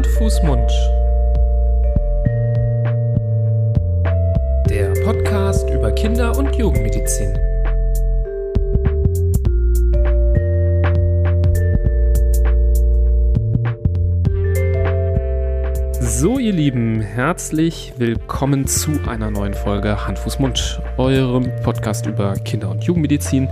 Hand, Fuß, Mund. Der Podcast über Kinder- und Jugendmedizin. So, ihr Lieben, herzlich willkommen zu einer neuen Folge Hand, Fuß, Mund, eurem Podcast über Kinder- und Jugendmedizin.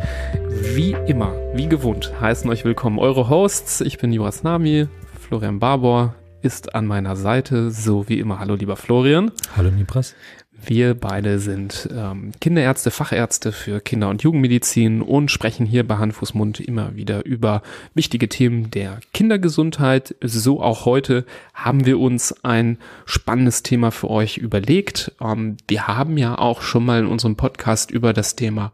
Wie immer, wie gewohnt, heißen euch willkommen eure Hosts. Ich bin Joas Nami, Florian Barbour ist an meiner Seite, so wie immer. Hallo, lieber Florian. Hallo, Nibras. Wir beide sind ähm, Kinderärzte, Fachärzte für Kinder- und Jugendmedizin und sprechen hier bei Handfußmund immer wieder über wichtige Themen der Kindergesundheit. So auch heute haben wir uns ein spannendes Thema für euch überlegt. Ähm, wir haben ja auch schon mal in unserem Podcast über das Thema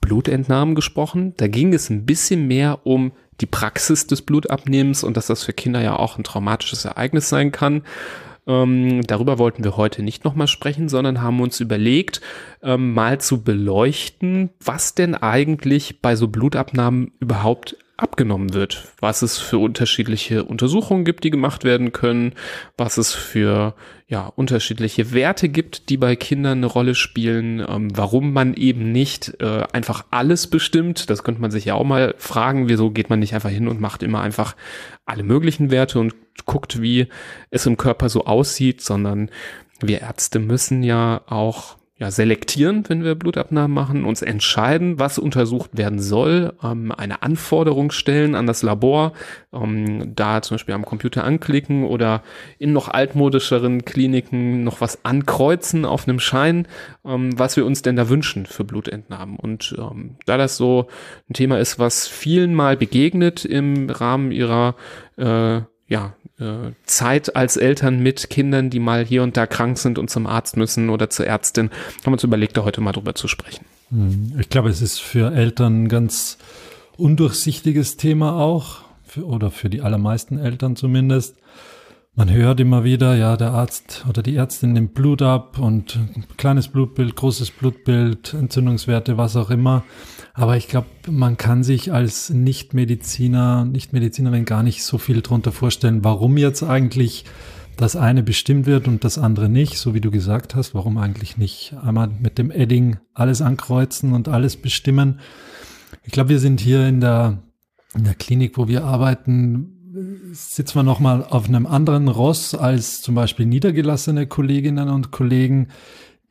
Blutentnahmen gesprochen. Da ging es ein bisschen mehr um die Praxis des Blutabnehmens und dass das für Kinder ja auch ein traumatisches Ereignis sein kann. Ähm, darüber wollten wir heute nicht nochmal sprechen, sondern haben uns überlegt, ähm, mal zu beleuchten, was denn eigentlich bei so Blutabnahmen überhaupt abgenommen wird, was es für unterschiedliche Untersuchungen gibt, die gemacht werden können, was es für ja, unterschiedliche Werte gibt, die bei Kindern eine Rolle spielen, ähm, warum man eben nicht äh, einfach alles bestimmt. Das könnte man sich ja auch mal fragen, wieso geht man nicht einfach hin und macht immer einfach alle möglichen Werte und guckt, wie es im Körper so aussieht, sondern wir Ärzte müssen ja auch ja, selektieren, wenn wir Blutabnahmen machen, uns entscheiden, was untersucht werden soll, ähm, eine Anforderung stellen an das Labor, ähm, da zum Beispiel am Computer anklicken oder in noch altmodischeren Kliniken noch was ankreuzen auf einem Schein, ähm, was wir uns denn da wünschen für Blutentnahmen. Und ähm, da das so ein Thema ist, was vielen mal begegnet im Rahmen ihrer äh, ja, Zeit als Eltern mit Kindern, die mal hier und da krank sind und zum Arzt müssen oder zur Ärztin, haben uns überlegt, da heute mal drüber zu sprechen. Hm, ich glaube, es ist für Eltern ein ganz undurchsichtiges Thema auch, für, oder für die allermeisten Eltern zumindest. Man hört immer wieder, ja, der Arzt oder die Ärztin nimmt Blut ab und kleines Blutbild, großes Blutbild, Entzündungswerte, was auch immer. Aber ich glaube, man kann sich als Nichtmediziner, Nichtmedizinerin gar nicht so viel drunter vorstellen, warum jetzt eigentlich das eine bestimmt wird und das andere nicht, so wie du gesagt hast. Warum eigentlich nicht einmal mit dem Edding alles ankreuzen und alles bestimmen? Ich glaube, wir sind hier in der, in der Klinik, wo wir arbeiten, sitzen wir nochmal auf einem anderen Ross als zum Beispiel niedergelassene Kolleginnen und Kollegen,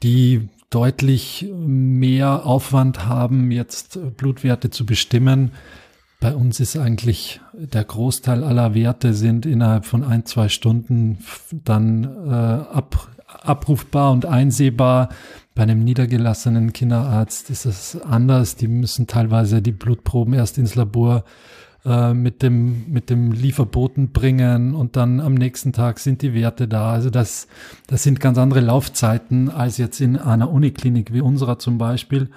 die deutlich mehr Aufwand haben, jetzt Blutwerte zu bestimmen. Bei uns ist eigentlich der Großteil aller Werte sind innerhalb von ein, zwei Stunden dann äh, ab, abrufbar und einsehbar. Bei einem niedergelassenen Kinderarzt ist es anders. Die müssen teilweise die Blutproben erst ins Labor äh, mit dem, mit dem Lieferboten bringen und dann am nächsten Tag sind die Werte da. Also das, das sind ganz andere Laufzeiten als jetzt in einer Uniklinik wie unserer zum Beispiel.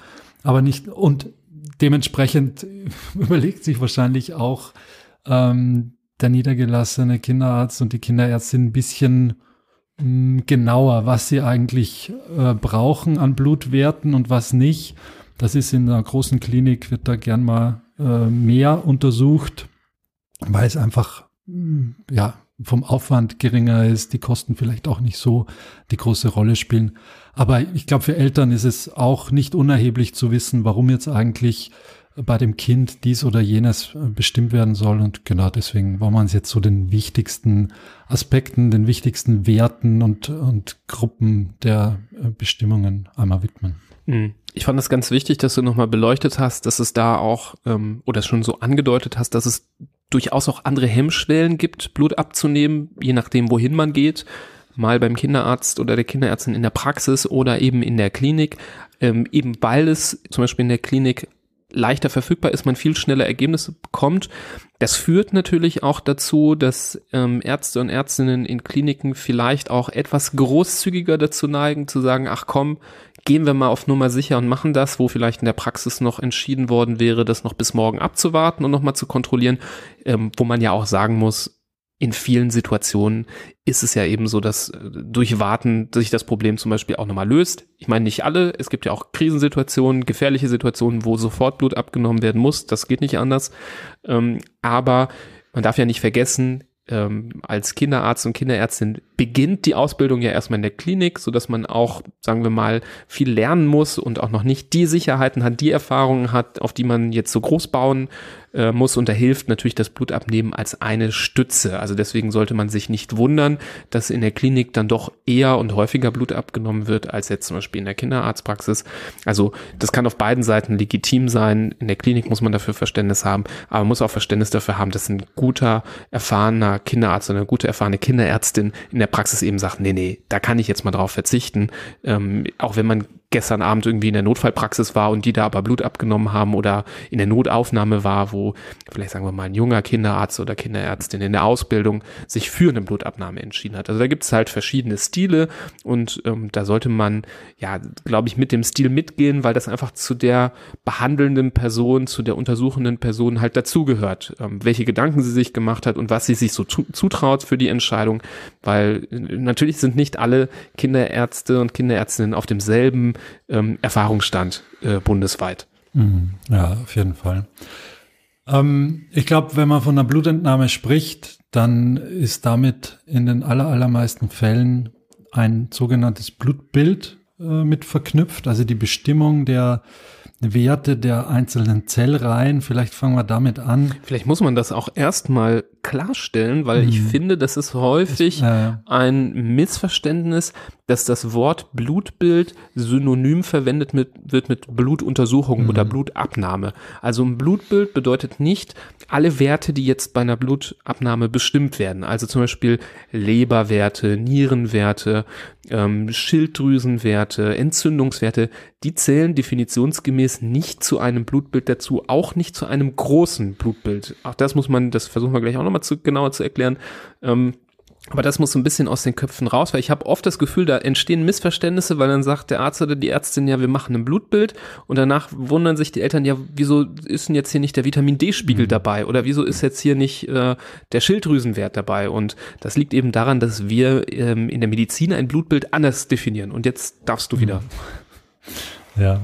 Aber nicht, und dementsprechend überlegt sich wahrscheinlich auch ähm, der niedergelassene Kinderarzt und die Kinderärztin ein bisschen mh, hm, genauer, was sie eigentlich äh, brauchen an Blutwerten und was nicht. Das ist in einer großen Klinik, wird da gern mal äh, mehr untersucht, weil es einfach mm, ja vom Aufwand geringer ist, die Kosten vielleicht auch nicht so die große Rolle spielen. Aber ich glaube, für Eltern ist es auch nicht unerheblich zu wissen, warum jetzt eigentlich bei dem Kind dies oder jenes äh, bestimmt werden soll. Und genau deswegen wollen wir uns jetzt so den wichtigsten Aspekten, den wichtigsten Werten und, und Gruppen der äh, Bestimmungen einmal widmen. Mhm. Ich fand es ganz wichtig, dass du nochmal beleuchtet hast, dass es da auch, ähm, oder schon so angedeutet hast, dass es durchaus auch andere Hemmschwellen gibt, Blut abzunehmen, je nachdem, wohin man geht. Mal beim Kinderarzt oder der Kinderärztin in der Praxis oder eben in der Klinik. Ähm, eben weil es zum Beispiel in der Klinik leichter verfügbar ist, man viel schneller Ergebnisse bekommt. Das führt natürlich auch dazu, dass ähm, Ärzte und Ärztinnen in Kliniken vielleicht auch etwas großzügiger dazu neigen, zu sagen, ach komm, gehen wir mal auf Nummer sicher und machen das, wo vielleicht in der Praxis noch entschieden worden wäre, das noch bis morgen abzuwarten und nochmal zu kontrollieren, ähm, wo man ja auch sagen muss, in vielen Situationen ist es ja eben so, dass äh, durch Warten sich das Problem zum Beispiel auch nochmal löst. Ich meine nicht alle, es gibt ja auch Krisensituationen, gefährliche Situationen, wo sofort Blut abgenommen werden muss, das geht nicht anders. Ähm, aber man darf ja nicht vergessen, ähm, als Kinderarzt und Kinderärztin beginnt die Ausbildung ja erstmal in der Klinik, so dass man auch, sagen wir mal, viel lernen muss und auch noch nicht die Sicherheiten hat, die Erfahrungen hat, auf die man jetzt so groß bauen äh, muss. Und da hilft natürlich das Blutabnehmen als eine Stütze. Also deswegen sollte man sich nicht wundern, dass in der Klinik dann doch eher und häufiger Blut abgenommen wird, als jetzt zum Beispiel in der Kinderarztpraxis. Also das kann auf beiden Seiten legitim sein. In der Klinik muss man dafür Verständnis haben, aber man muss auch Verständnis dafür haben, dass ein guter, erfahrener Kinderarzt oder eine gute, erfahrene Kinderärztin in der Praxis eben sagt, nee, nee, da kann ich jetzt mal drauf verzichten. Ähm, auch wenn man gestern Abend irgendwie in der Notfallpraxis war und die da aber Blut abgenommen haben oder in der Notaufnahme war, wo vielleicht sagen wir mal ein junger Kinderarzt oder Kinderärztin in der Ausbildung sich für eine Blutabnahme entschieden hat. Also da gibt es halt verschiedene Stile und ähm, da sollte man, ja, glaube ich, mit dem Stil mitgehen, weil das einfach zu der behandelnden Person, zu der untersuchenden Person halt dazugehört, ähm, welche Gedanken sie sich gemacht hat und was sie sich so zutraut für die Entscheidung, weil äh, natürlich sind nicht alle Kinderärzte und Kinderärztinnen auf demselben ähm, Erfahrungsstand äh, bundesweit. Mhm. Ja, auf jeden Fall. Ähm, ich glaube, wenn man von einer Blutentnahme spricht, dann ist damit in den aller, allermeisten Fällen ein sogenanntes Blutbild äh, mit verknüpft, also die Bestimmung der Werte der einzelnen Zellreihen. Vielleicht fangen wir damit an. Vielleicht muss man das auch erstmal klarstellen, weil mhm. ich finde, das ist häufig das, äh, ein Missverständnis, dass das Wort Blutbild synonym verwendet mit, wird mit Blutuntersuchung mhm. oder Blutabnahme. Also ein Blutbild bedeutet nicht alle Werte, die jetzt bei einer Blutabnahme bestimmt werden. Also zum Beispiel Leberwerte, Nierenwerte, ähm, Schilddrüsenwerte, Entzündungswerte, die zählen definitionsgemäß nicht zu einem Blutbild dazu, auch nicht zu einem großen Blutbild. Auch das muss man, das versuchen wir gleich auch nochmal zu, genauer zu erklären. Ähm, aber das muss so ein bisschen aus den Köpfen raus, weil ich habe oft das Gefühl, da entstehen Missverständnisse, weil dann sagt der Arzt oder die Ärztin, ja, wir machen ein Blutbild und danach wundern sich die Eltern, ja, wieso ist denn jetzt hier nicht der Vitamin D-Spiegel mhm. dabei oder wieso ist jetzt hier nicht äh, der Schilddrüsenwert dabei? Und das liegt eben daran, dass wir ähm, in der Medizin ein Blutbild anders definieren. Und jetzt darfst du wieder. Ja.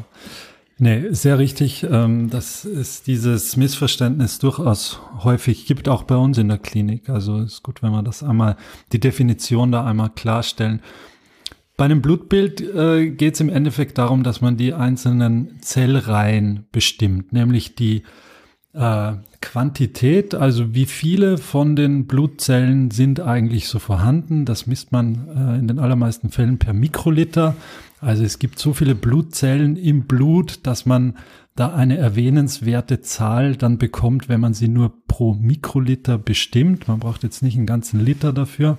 Nee, sehr richtig. Ähm, dass es dieses Missverständnis durchaus häufig gibt, auch bei uns in der Klinik. Also ist gut, wenn wir das einmal, die Definition da einmal klarstellen. Bei einem Blutbild äh, geht es im Endeffekt darum, dass man die einzelnen Zellreihen bestimmt, nämlich die äh, Quantität, also wie viele von den Blutzellen sind eigentlich so vorhanden. Das misst man äh, in den allermeisten Fällen per Mikroliter. Also es gibt so viele Blutzellen im Blut, dass man da eine erwähnenswerte Zahl dann bekommt, wenn man sie nur pro Mikroliter bestimmt. Man braucht jetzt nicht einen ganzen Liter dafür.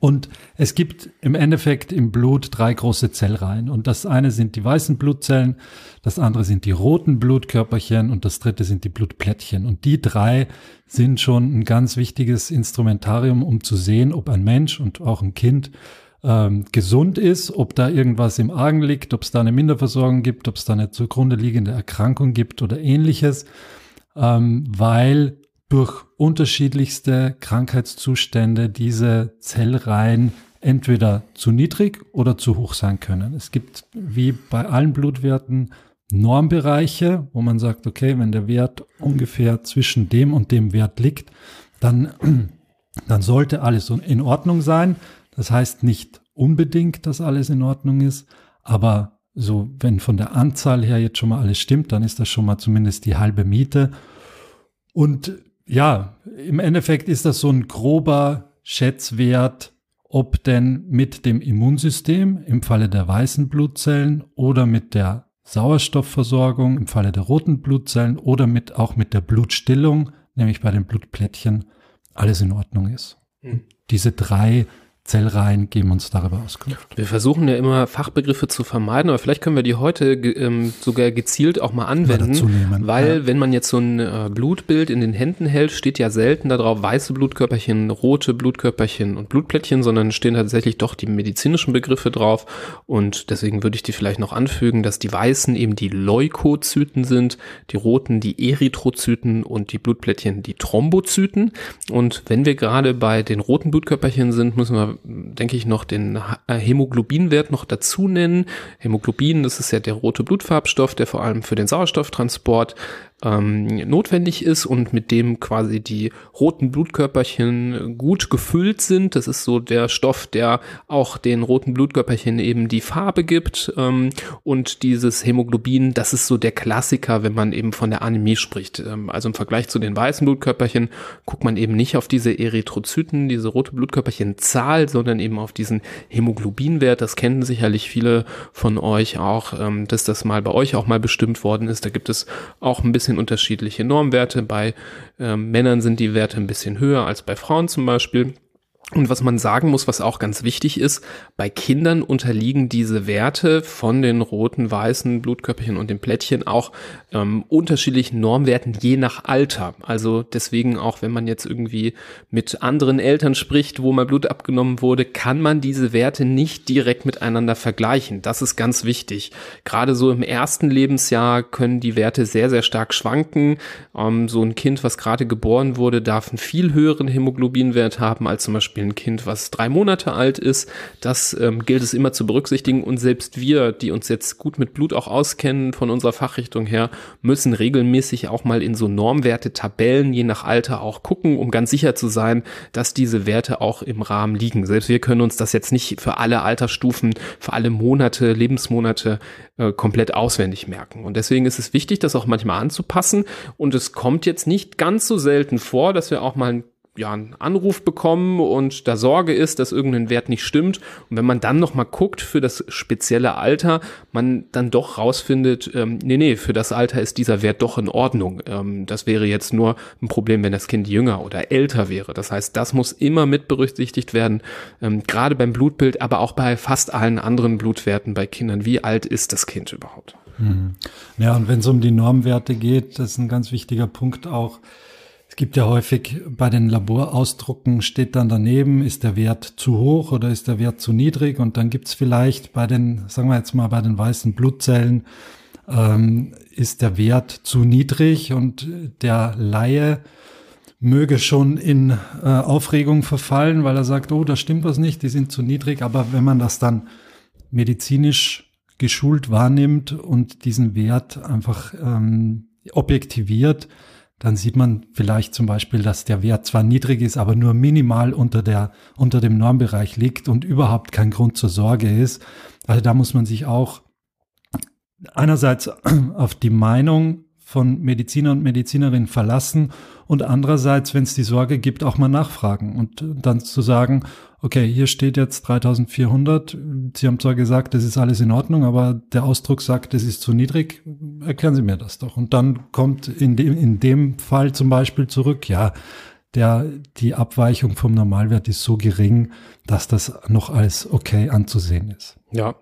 Und es gibt im Endeffekt im Blut drei große Zellreihen. Und das eine sind die weißen Blutzellen, das andere sind die roten Blutkörperchen und das dritte sind die Blutplättchen. Und die drei sind schon ein ganz wichtiges Instrumentarium, um zu sehen, ob ein Mensch und auch ein Kind ähm, gesund ist, ob da irgendwas im Argen liegt, ob es da eine Minderversorgung gibt, ob es da eine zugrunde liegende Erkrankung gibt oder ähnliches, ähm, weil durch unterschiedlichste Krankheitszustände diese Zellreihen entweder zu niedrig oder zu hoch sein können. Es gibt wie bei allen Blutwerten Normbereiche, wo man sagt, okay, wenn der Wert ungefähr zwischen dem und dem Wert liegt, dann, dann sollte alles in Ordnung sein. Das heißt nicht unbedingt, dass alles in Ordnung ist, aber so, wenn von der Anzahl her jetzt schon mal alles stimmt, dann ist das schon mal zumindest die halbe Miete. Und ja, im Endeffekt ist das so ein grober Schätzwert, ob denn mit dem Immunsystem im Falle der weißen Blutzellen oder mit der Sauerstoffversorgung im Falle der roten Blutzellen oder mit, auch mit der Blutstillung, nämlich bei den Blutplättchen, alles in Ordnung ist. Hm. Diese drei Zellreihen geben uns darüber Auskunft. Wir versuchen ja immer Fachbegriffe zu vermeiden, aber vielleicht können wir die heute ähm, sogar gezielt auch mal anwenden, weil ja. wenn man jetzt so ein äh, Blutbild in den Händen hält, steht ja selten darauf weiße Blutkörperchen, rote Blutkörperchen und Blutplättchen, sondern stehen tatsächlich doch die medizinischen Begriffe drauf und deswegen würde ich die vielleicht noch anfügen, dass die weißen eben die Leukozyten sind, die roten die Erythrozyten und die Blutplättchen die Thrombozyten und wenn wir gerade bei den roten Blutkörperchen sind, müssen wir denke ich, noch den äh, Hämoglobinwert noch dazu nennen. Hämoglobin, das ist ja der rote Blutfarbstoff, der vor allem für den Sauerstofftransport ähm, notwendig ist und mit dem quasi die roten Blutkörperchen gut gefüllt sind. Das ist so der Stoff, der auch den roten Blutkörperchen eben die Farbe gibt. Ähm, und dieses Hämoglobin, das ist so der Klassiker, wenn man eben von der Anämie spricht. Ähm, also im Vergleich zu den weißen Blutkörperchen guckt man eben nicht auf diese Erythrozyten, diese rote Blutkörperchenzahl, sondern eben auf diesen Hämoglobinwert. Das kennen sicherlich viele von euch auch, ähm, dass das mal bei euch auch mal bestimmt worden ist. Da gibt es auch ein bisschen unterschiedliche Normwerte. Bei ähm, Männern sind die Werte ein bisschen höher als bei Frauen zum Beispiel. Und was man sagen muss, was auch ganz wichtig ist, bei Kindern unterliegen diese Werte von den roten, weißen Blutkörperchen und den Plättchen auch ähm, unterschiedlichen Normwerten je nach Alter. Also deswegen auch, wenn man jetzt irgendwie mit anderen Eltern spricht, wo mal Blut abgenommen wurde, kann man diese Werte nicht direkt miteinander vergleichen. Das ist ganz wichtig. Gerade so im ersten Lebensjahr können die Werte sehr, sehr stark schwanken. Ähm, so ein Kind, was gerade geboren wurde, darf einen viel höheren Hämoglobinwert haben als zum Beispiel Beispiel ein Kind, was drei Monate alt ist. Das ähm, gilt es immer zu berücksichtigen. Und selbst wir, die uns jetzt gut mit Blut auch auskennen von unserer Fachrichtung her, müssen regelmäßig auch mal in so Normwerte-Tabellen je nach Alter auch gucken, um ganz sicher zu sein, dass diese Werte auch im Rahmen liegen. Selbst wir können uns das jetzt nicht für alle Altersstufen, für alle Monate, Lebensmonate äh, komplett auswendig merken. Und deswegen ist es wichtig, das auch manchmal anzupassen. Und es kommt jetzt nicht ganz so selten vor, dass wir auch mal ein ja, einen Anruf bekommen und da Sorge ist, dass irgendein Wert nicht stimmt. Und wenn man dann nochmal guckt für das spezielle Alter, man dann doch rausfindet, ähm, nee, nee, für das Alter ist dieser Wert doch in Ordnung. Ähm, das wäre jetzt nur ein Problem, wenn das Kind jünger oder älter wäre. Das heißt, das muss immer mit berücksichtigt werden, ähm, gerade beim Blutbild, aber auch bei fast allen anderen Blutwerten bei Kindern. Wie alt ist das Kind überhaupt? Mhm. Ja, und wenn es um die Normwerte geht, das ist ein ganz wichtiger Punkt auch, gibt ja häufig bei den Laborausdrucken steht dann daneben, ist der Wert zu hoch oder ist der Wert zu niedrig? Und dann gibt es vielleicht bei den, sagen wir jetzt mal, bei den weißen Blutzellen, ähm, ist der Wert zu niedrig und der Laie möge schon in äh, Aufregung verfallen, weil er sagt, oh, da stimmt was nicht, die sind zu niedrig. Aber wenn man das dann medizinisch geschult wahrnimmt und diesen Wert einfach ähm, objektiviert, dann sieht man vielleicht zum Beispiel, dass der Wert zwar niedrig ist, aber nur minimal unter der, unter dem Normbereich liegt und überhaupt kein Grund zur Sorge ist. Also da muss man sich auch einerseits auf die Meinung von Mediziner und Medizinerinnen verlassen und andererseits, wenn es die Sorge gibt, auch mal nachfragen und dann zu sagen, okay, hier steht jetzt 3400, Sie haben zwar gesagt, das ist alles in Ordnung, aber der Ausdruck sagt, das ist zu niedrig, erklären Sie mir das doch. Und dann kommt in dem, in dem Fall zum Beispiel zurück, ja, der, die Abweichung vom Normalwert ist so gering, dass das noch als okay anzusehen ist. Ja,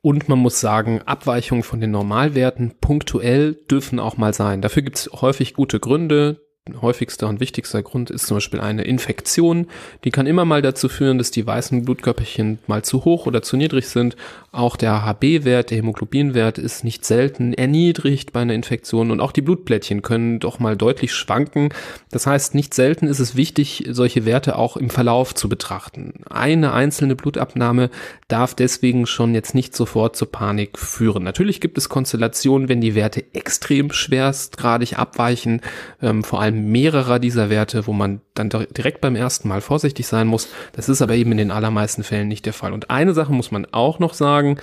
und man muss sagen, Abweichungen von den Normalwerten punktuell dürfen auch mal sein. Dafür gibt es häufig gute Gründe häufigster und wichtigster Grund ist zum Beispiel eine Infektion. Die kann immer mal dazu führen, dass die weißen Blutkörperchen mal zu hoch oder zu niedrig sind. Auch der HB-Wert, der Hämoglobinwert ist nicht selten erniedrigt bei einer Infektion und auch die Blutplättchen können doch mal deutlich schwanken. Das heißt, nicht selten ist es wichtig, solche Werte auch im Verlauf zu betrachten. Eine einzelne Blutabnahme darf deswegen schon jetzt nicht sofort zur Panik führen. Natürlich gibt es Konstellationen, wenn die Werte extrem schwerstgradig abweichen, ähm, vor allem mehrerer dieser Werte, wo man dann direkt beim ersten Mal vorsichtig sein muss. Das ist aber eben in den allermeisten Fällen nicht der Fall. Und eine Sache muss man auch noch sagen,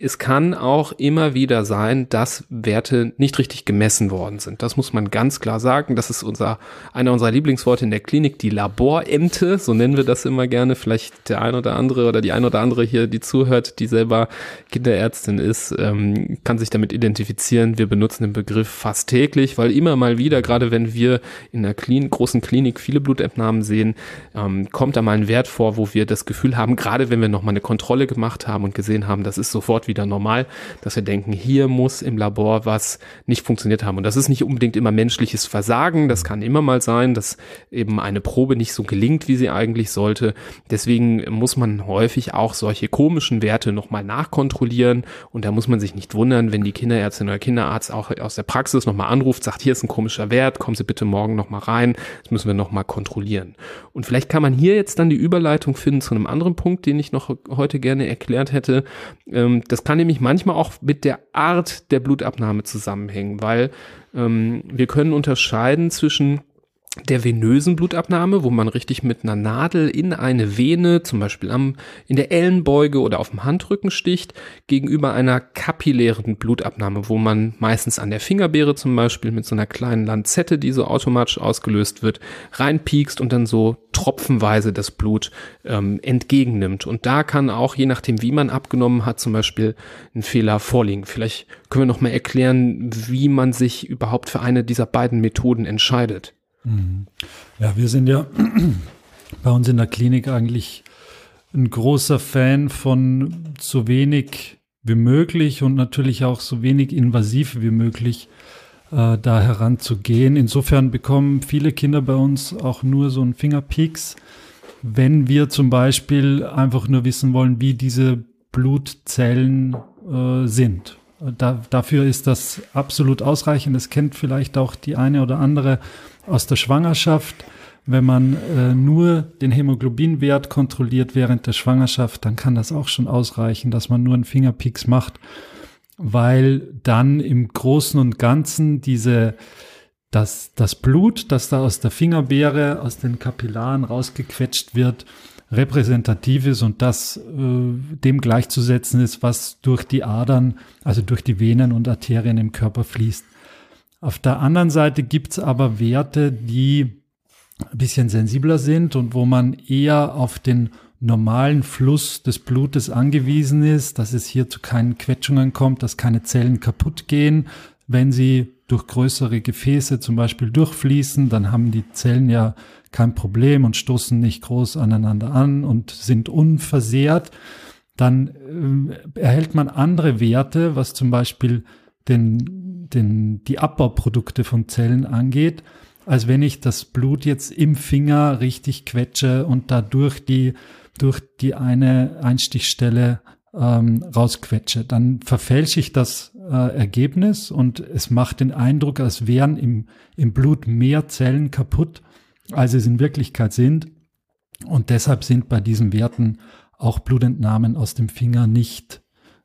es kann auch immer wieder sein, dass Werte nicht richtig gemessen worden sind. Das muss man ganz klar sagen. Das ist unser, einer unserer Lieblingsworte in der Klinik, die Laborente. So nennen wir das immer gerne. Vielleicht der ein oder andere oder die ein oder andere hier, die zuhört, die selber Kinderärztin ist, ähm, kann sich damit identifizieren. Wir benutzen den Begriff fast täglich, weil immer mal wieder, gerade wenn wir in einer Klin großen Klinik viele Blutabnahmen sehen, ähm, kommt da mal ein Wert vor, wo wir das Gefühl haben, gerade wenn wir nochmal eine Kontrolle gemacht haben und gesehen haben, das ist sofort wieder normal, dass wir denken, hier muss im Labor was nicht funktioniert haben. Und das ist nicht unbedingt immer menschliches Versagen. Das kann immer mal sein, dass eben eine Probe nicht so gelingt, wie sie eigentlich sollte. Deswegen muss man häufig auch solche komischen Werte nochmal nachkontrollieren. Und da muss man sich nicht wundern, wenn die Kinderärztin oder Kinderarzt auch aus der Praxis nochmal anruft, sagt, hier ist ein komischer Wert, kommen Sie bitte morgen nochmal rein. Das müssen wir nochmal kontrollieren. Und vielleicht kann man hier jetzt dann die Überleitung finden zu einem anderen Punkt, den ich noch heute gerne erklärt hätte. Ähm, das kann nämlich manchmal auch mit der Art der Blutabnahme zusammenhängen, weil ähm, wir können unterscheiden zwischen der venösen Blutabnahme, wo man richtig mit einer Nadel in eine Vene, zum Beispiel am, in der Ellenbeuge oder auf dem Handrücken sticht, gegenüber einer kapillären Blutabnahme, wo man meistens an der Fingerbeere zum Beispiel mit so einer kleinen Lanzette, die so automatisch ausgelöst wird, reinpiekst und dann so tropfenweise das Blut ähm, entgegennimmt. Und da kann auch, je nachdem wie man abgenommen hat, zum Beispiel ein Fehler vorliegen. Vielleicht können wir noch mal erklären, wie man sich überhaupt für eine dieser beiden Methoden entscheidet. Ja, wir sind ja bei uns in der Klinik eigentlich ein großer Fan von so wenig wie möglich und natürlich auch so wenig invasiv wie möglich äh, da heranzugehen. Insofern bekommen viele Kinder bei uns auch nur so ein Fingerpeaks, wenn wir zum Beispiel einfach nur wissen wollen, wie diese Blutzellen äh, sind. Da, dafür ist das absolut ausreichend. Das kennt vielleicht auch die eine oder andere aus der Schwangerschaft. Wenn man äh, nur den Hämoglobinwert kontrolliert während der Schwangerschaft, dann kann das auch schon ausreichen, dass man nur einen Fingerpicks macht, weil dann im Großen und Ganzen diese das, das Blut, das da aus der Fingerbeere, aus den Kapillaren rausgequetscht wird, repräsentativ ist und das äh, dem gleichzusetzen ist, was durch die Adern, also durch die Venen und Arterien im Körper fließt. Auf der anderen Seite gibt's aber Werte, die ein bisschen sensibler sind und wo man eher auf den normalen Fluss des Blutes angewiesen ist, dass es hier zu keinen Quetschungen kommt, dass keine Zellen kaputt gehen. Wenn sie durch größere Gefäße zum Beispiel durchfließen, dann haben die Zellen ja kein Problem und stoßen nicht groß aneinander an und sind unversehrt. Dann äh, erhält man andere Werte, was zum Beispiel den den, die Abbauprodukte von Zellen angeht, als wenn ich das Blut jetzt im Finger richtig quetsche und dadurch die, durch die eine Einstichstelle ähm, rausquetsche. Dann verfälsche ich das äh, Ergebnis und es macht den Eindruck, als wären im, im Blut mehr Zellen kaputt, als es in Wirklichkeit sind. Und deshalb sind bei diesen Werten auch Blutentnahmen aus dem Finger nicht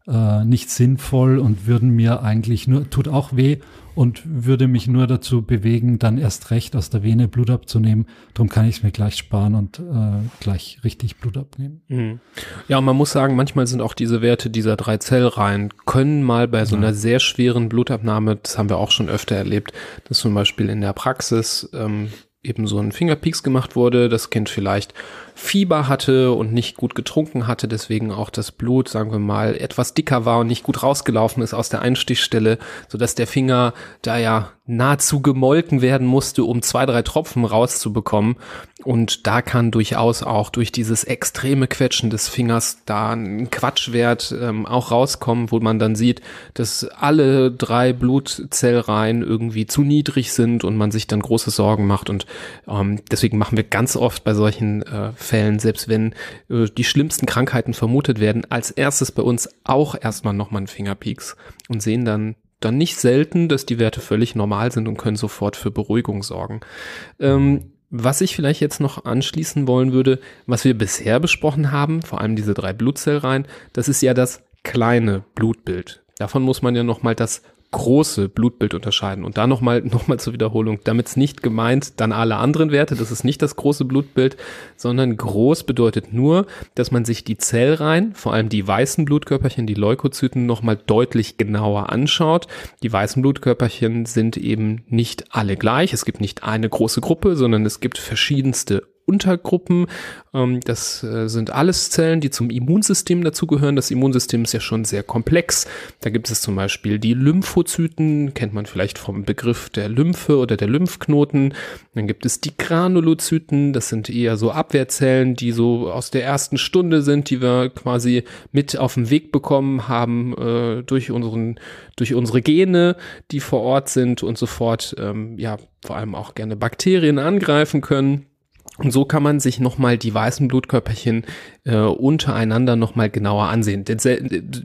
äh, nicht sinnvoll und würden mir eigentlich nur, tut auch weh und würde mich nur dazu bewegen, dann erst recht aus der Vene Blut abzunehmen. Darum kann ich es mir gleich sparen und äh, gleich richtig Blut abnehmen. Mhm. Ja, und man muss sagen, manchmal sind auch diese Werte dieser drei Zellreihen, können mal bei so einer sehr schweren Blutabnahme, das haben wir auch schon öfter erlebt, dass zum Beispiel in der Praxis ähm, eben so ein Fingerpeaks gemacht wurde. Das Kind vielleicht Fieber hatte und nicht gut getrunken hatte, deswegen auch das Blut, sagen wir mal, etwas dicker war und nicht gut rausgelaufen ist aus der Einstichstelle, so dass der Finger da ja nahezu gemolken werden musste, um zwei, drei Tropfen rauszubekommen. Und da kann durchaus auch durch dieses extreme Quetschen des Fingers da ein Quatschwert ähm, auch rauskommen, wo man dann sieht, dass alle drei Blutzellreihen irgendwie zu niedrig sind und man sich dann große Sorgen macht. Und ähm, deswegen machen wir ganz oft bei solchen äh, Fällen, selbst wenn äh, die schlimmsten Krankheiten vermutet werden, als erstes bei uns auch erstmal nochmal einen Fingerpeaks und sehen dann dann nicht selten, dass die Werte völlig normal sind und können sofort für Beruhigung sorgen. Ähm, was ich vielleicht jetzt noch anschließen wollen würde, was wir bisher besprochen haben, vor allem diese drei Blutzellreihen, das ist ja das kleine Blutbild. Davon muss man ja nochmal das große Blutbild unterscheiden. Und da nochmal noch mal zur Wiederholung, damit es nicht gemeint dann alle anderen Werte, das ist nicht das große Blutbild, sondern groß bedeutet nur, dass man sich die Zellreihen, vor allem die weißen Blutkörperchen, die Leukozyten, nochmal deutlich genauer anschaut. Die weißen Blutkörperchen sind eben nicht alle gleich. Es gibt nicht eine große Gruppe, sondern es gibt verschiedenste Untergruppen. Ähm, das äh, sind alles Zellen, die zum Immunsystem dazugehören. Das Immunsystem ist ja schon sehr komplex. Da gibt es zum Beispiel die Lymphozyten, kennt man vielleicht vom Begriff der Lymphe oder der Lymphknoten. Dann gibt es die Granulozyten, das sind eher so Abwehrzellen, die so aus der ersten Stunde sind, die wir quasi mit auf den Weg bekommen haben äh, durch unseren durch unsere Gene, die vor Ort sind und sofort ähm, ja vor allem auch gerne Bakterien angreifen können. Und so kann man sich nochmal die weißen Blutkörperchen äh, untereinander nochmal genauer ansehen. Denn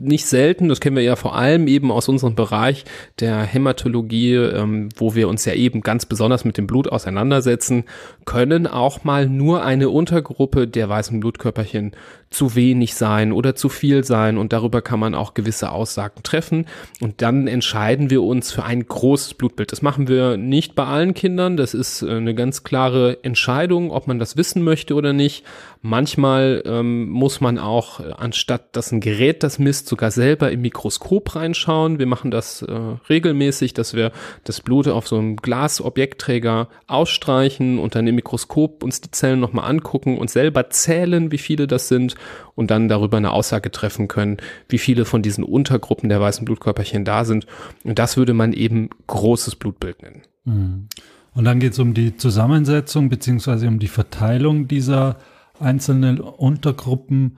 nicht selten, das kennen wir ja vor allem eben aus unserem Bereich der Hämatologie, ähm, wo wir uns ja eben ganz besonders mit dem Blut auseinandersetzen, können auch mal nur eine Untergruppe der weißen Blutkörperchen zu wenig sein oder zu viel sein und darüber kann man auch gewisse Aussagen treffen und dann entscheiden wir uns für ein großes Blutbild. Das machen wir nicht bei allen Kindern, das ist äh, eine ganz klare Entscheidung, ob man das wissen möchte oder nicht. Manchmal ähm, muss man auch, äh, anstatt dass ein Gerät das misst, sogar selber im Mikroskop reinschauen. Wir machen das äh, regelmäßig, dass wir das Blut auf so einem Glasobjektträger ausstreichen und dann im Mikroskop uns die Zellen nochmal angucken und selber zählen, wie viele das sind und dann darüber eine Aussage treffen können, wie viele von diesen Untergruppen der weißen Blutkörperchen da sind. Und das würde man eben großes Blutbild nennen. Mhm. Und dann geht es um die Zusammensetzung beziehungsweise um die Verteilung dieser einzelnen Untergruppen.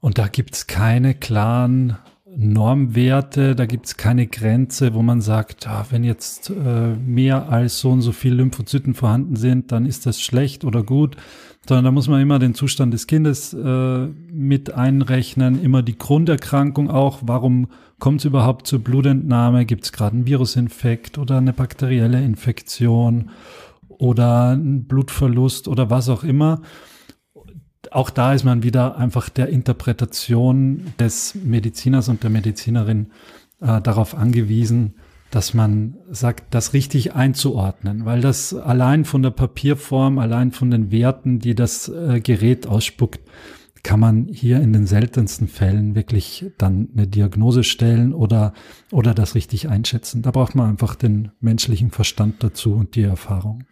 Und da gibt es keine klaren Normwerte, da gibt es keine Grenze, wo man sagt, ah, wenn jetzt äh, mehr als so und so viel Lymphozyten vorhanden sind, dann ist das schlecht oder gut, sondern da muss man immer den Zustand des Kindes äh, mit einrechnen, immer die Grunderkrankung auch, warum kommt es überhaupt zur Blutentnahme, gibt es gerade einen Virusinfekt oder eine bakterielle Infektion oder einen Blutverlust oder was auch immer auch da ist man wieder einfach der Interpretation des Mediziners und der Medizinerin äh, darauf angewiesen, dass man sagt, das richtig einzuordnen, weil das allein von der Papierform, allein von den Werten, die das äh, Gerät ausspuckt, kann man hier in den seltensten Fällen wirklich dann eine Diagnose stellen oder, oder das richtig einschätzen. Da braucht man einfach den menschlichen Verstand dazu und die Erfahrung.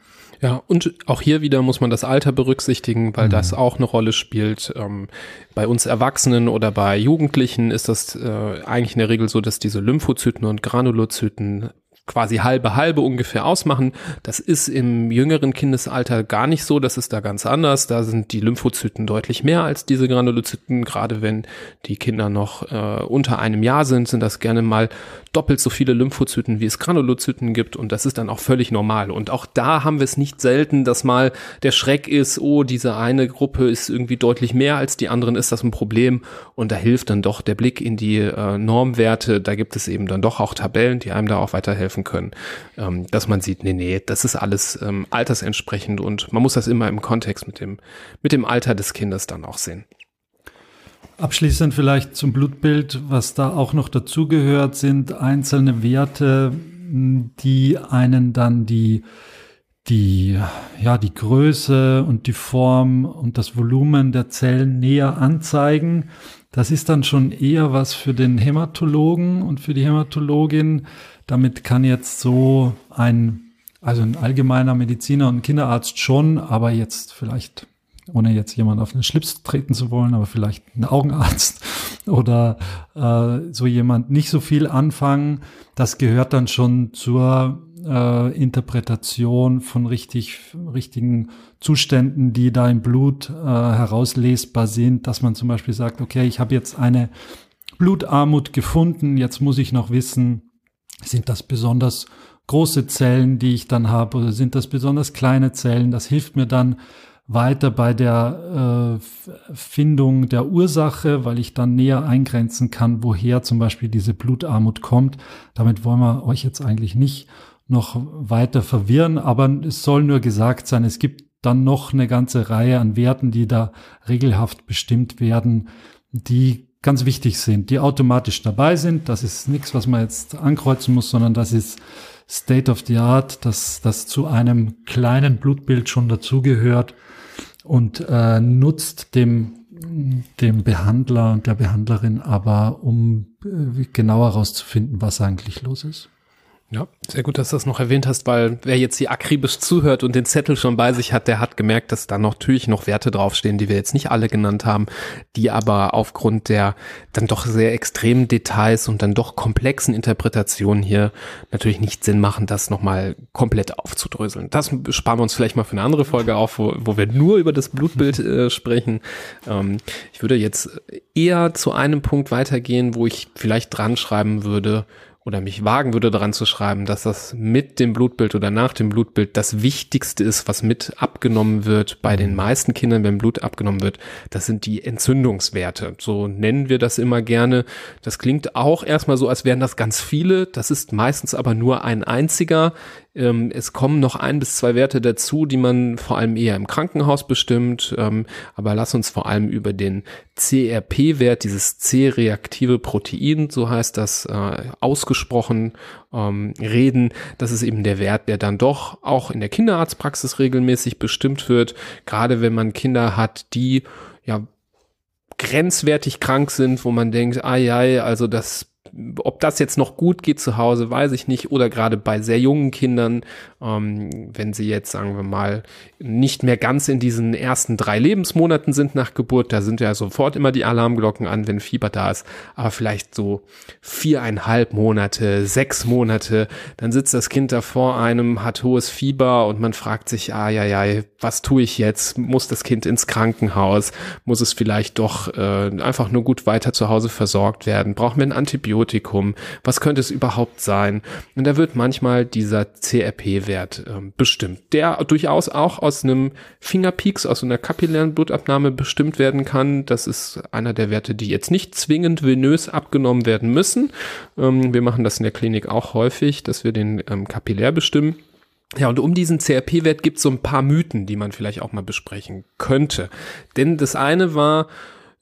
Ja, und auch hier wieder muss man das Alter berücksichtigen, weil mhm. das auch eine Rolle spielt. Ähm, bei uns Erwachsenen oder bei Jugendlichen ist das äh, eigentlich in der Regel so, dass diese Lymphozyten und Granulozyten quasi halbe halbe ungefähr ausmachen. Das ist im jüngeren Kindesalter gar nicht so, das ist da ganz anders. Da sind die Lymphozyten deutlich mehr als diese Granulozyten. Gerade wenn die Kinder noch äh, unter einem Jahr sind, sind das gerne mal doppelt so viele Lymphozyten, wie es Granulozyten gibt und das ist dann auch völlig normal. Und auch da haben wir es nicht selten, dass mal der Schreck ist, oh, diese eine Gruppe ist irgendwie deutlich mehr als die anderen, ist das ein Problem? Und da hilft dann doch der Blick in die äh, Normwerte. Da gibt es eben dann doch auch Tabellen, die einem da auch weiterhelfen können, ähm, dass man sieht, nee, nee, das ist alles ähm, altersentsprechend und man muss das immer im Kontext mit dem, mit dem Alter des Kindes dann auch sehen. Abschließend vielleicht zum Blutbild, was da auch noch dazugehört, sind einzelne Werte, die einen dann die, die, ja, die Größe und die Form und das Volumen der Zellen näher anzeigen. Das ist dann schon eher was für den Hämatologen und für die Hämatologin. Damit kann jetzt so ein, also ein allgemeiner Mediziner und Kinderarzt schon, aber jetzt vielleicht ohne jetzt jemand auf den Schlips treten zu wollen, aber vielleicht ein Augenarzt oder äh, so jemand nicht so viel anfangen. Das gehört dann schon zur äh, Interpretation von richtig, richtigen Zuständen, die da im Blut äh, herauslesbar sind, dass man zum Beispiel sagt, okay, ich habe jetzt eine Blutarmut gefunden, jetzt muss ich noch wissen, sind das besonders große Zellen, die ich dann habe, oder sind das besonders kleine Zellen? Das hilft mir dann weiter bei der äh, Findung der Ursache, weil ich dann näher eingrenzen kann, woher zum Beispiel diese Blutarmut kommt. Damit wollen wir euch jetzt eigentlich nicht noch weiter verwirren, aber es soll nur gesagt sein, es gibt dann noch eine ganze Reihe an Werten, die da regelhaft bestimmt werden, die ganz wichtig sind, die automatisch dabei sind. Das ist nichts, was man jetzt ankreuzen muss, sondern das ist State of the Art, dass das zu einem kleinen Blutbild schon dazugehört und äh, nutzt dem dem Behandler und der Behandlerin aber, um äh, genauer herauszufinden, was eigentlich los ist. Ja, sehr gut, dass du das noch erwähnt hast, weil wer jetzt hier akribisch zuhört und den Zettel schon bei sich hat, der hat gemerkt, dass da natürlich noch Werte draufstehen, die wir jetzt nicht alle genannt haben, die aber aufgrund der dann doch sehr extremen Details und dann doch komplexen Interpretationen hier natürlich nicht Sinn machen, das nochmal komplett aufzudröseln. Das sparen wir uns vielleicht mal für eine andere Folge auf, wo, wo wir nur über das Blutbild äh, sprechen. Ähm, ich würde jetzt eher zu einem Punkt weitergehen, wo ich vielleicht dran schreiben würde, oder mich wagen würde daran zu schreiben, dass das mit dem Blutbild oder nach dem Blutbild das Wichtigste ist, was mit abgenommen wird bei den meisten Kindern, wenn Blut abgenommen wird, das sind die Entzündungswerte. So nennen wir das immer gerne. Das klingt auch erstmal so, als wären das ganz viele. Das ist meistens aber nur ein einziger. Ähm, es kommen noch ein bis zwei Werte dazu, die man vor allem eher im Krankenhaus bestimmt. Ähm, aber lass uns vor allem über den CRP-Wert, dieses C-reaktive Protein, so heißt das äh, ausgesprochen, ähm, reden. Das ist eben der Wert, der dann doch auch in der Kinderarztpraxis regelmäßig bestimmt wird. Gerade wenn man Kinder hat, die ja grenzwertig krank sind, wo man denkt, ai, ai, also das ob das jetzt noch gut geht zu Hause, weiß ich nicht. Oder gerade bei sehr jungen Kindern, ähm, wenn sie jetzt, sagen wir mal, nicht mehr ganz in diesen ersten drei Lebensmonaten sind nach Geburt, da sind ja sofort immer die Alarmglocken an, wenn Fieber da ist. Aber vielleicht so viereinhalb Monate, sechs Monate, dann sitzt das Kind da vor einem, hat hohes Fieber und man fragt sich, ah ja, ja, was tue ich jetzt? Muss das Kind ins Krankenhaus? Muss es vielleicht doch äh, einfach nur gut weiter zu Hause versorgt werden? Brauchen wir ein Antibiotikum? Antibiotikum? Was könnte es überhaupt sein? Und da wird manchmal dieser CRP-Wert ähm, bestimmt, der durchaus auch aus einem Fingerpeaks, aus einer kapillären Blutabnahme bestimmt werden kann. Das ist einer der Werte, die jetzt nicht zwingend venös abgenommen werden müssen. Ähm, wir machen das in der Klinik auch häufig, dass wir den ähm, kapillär bestimmen. Ja, und um diesen CRP-Wert gibt es so ein paar Mythen, die man vielleicht auch mal besprechen könnte. Denn das eine war,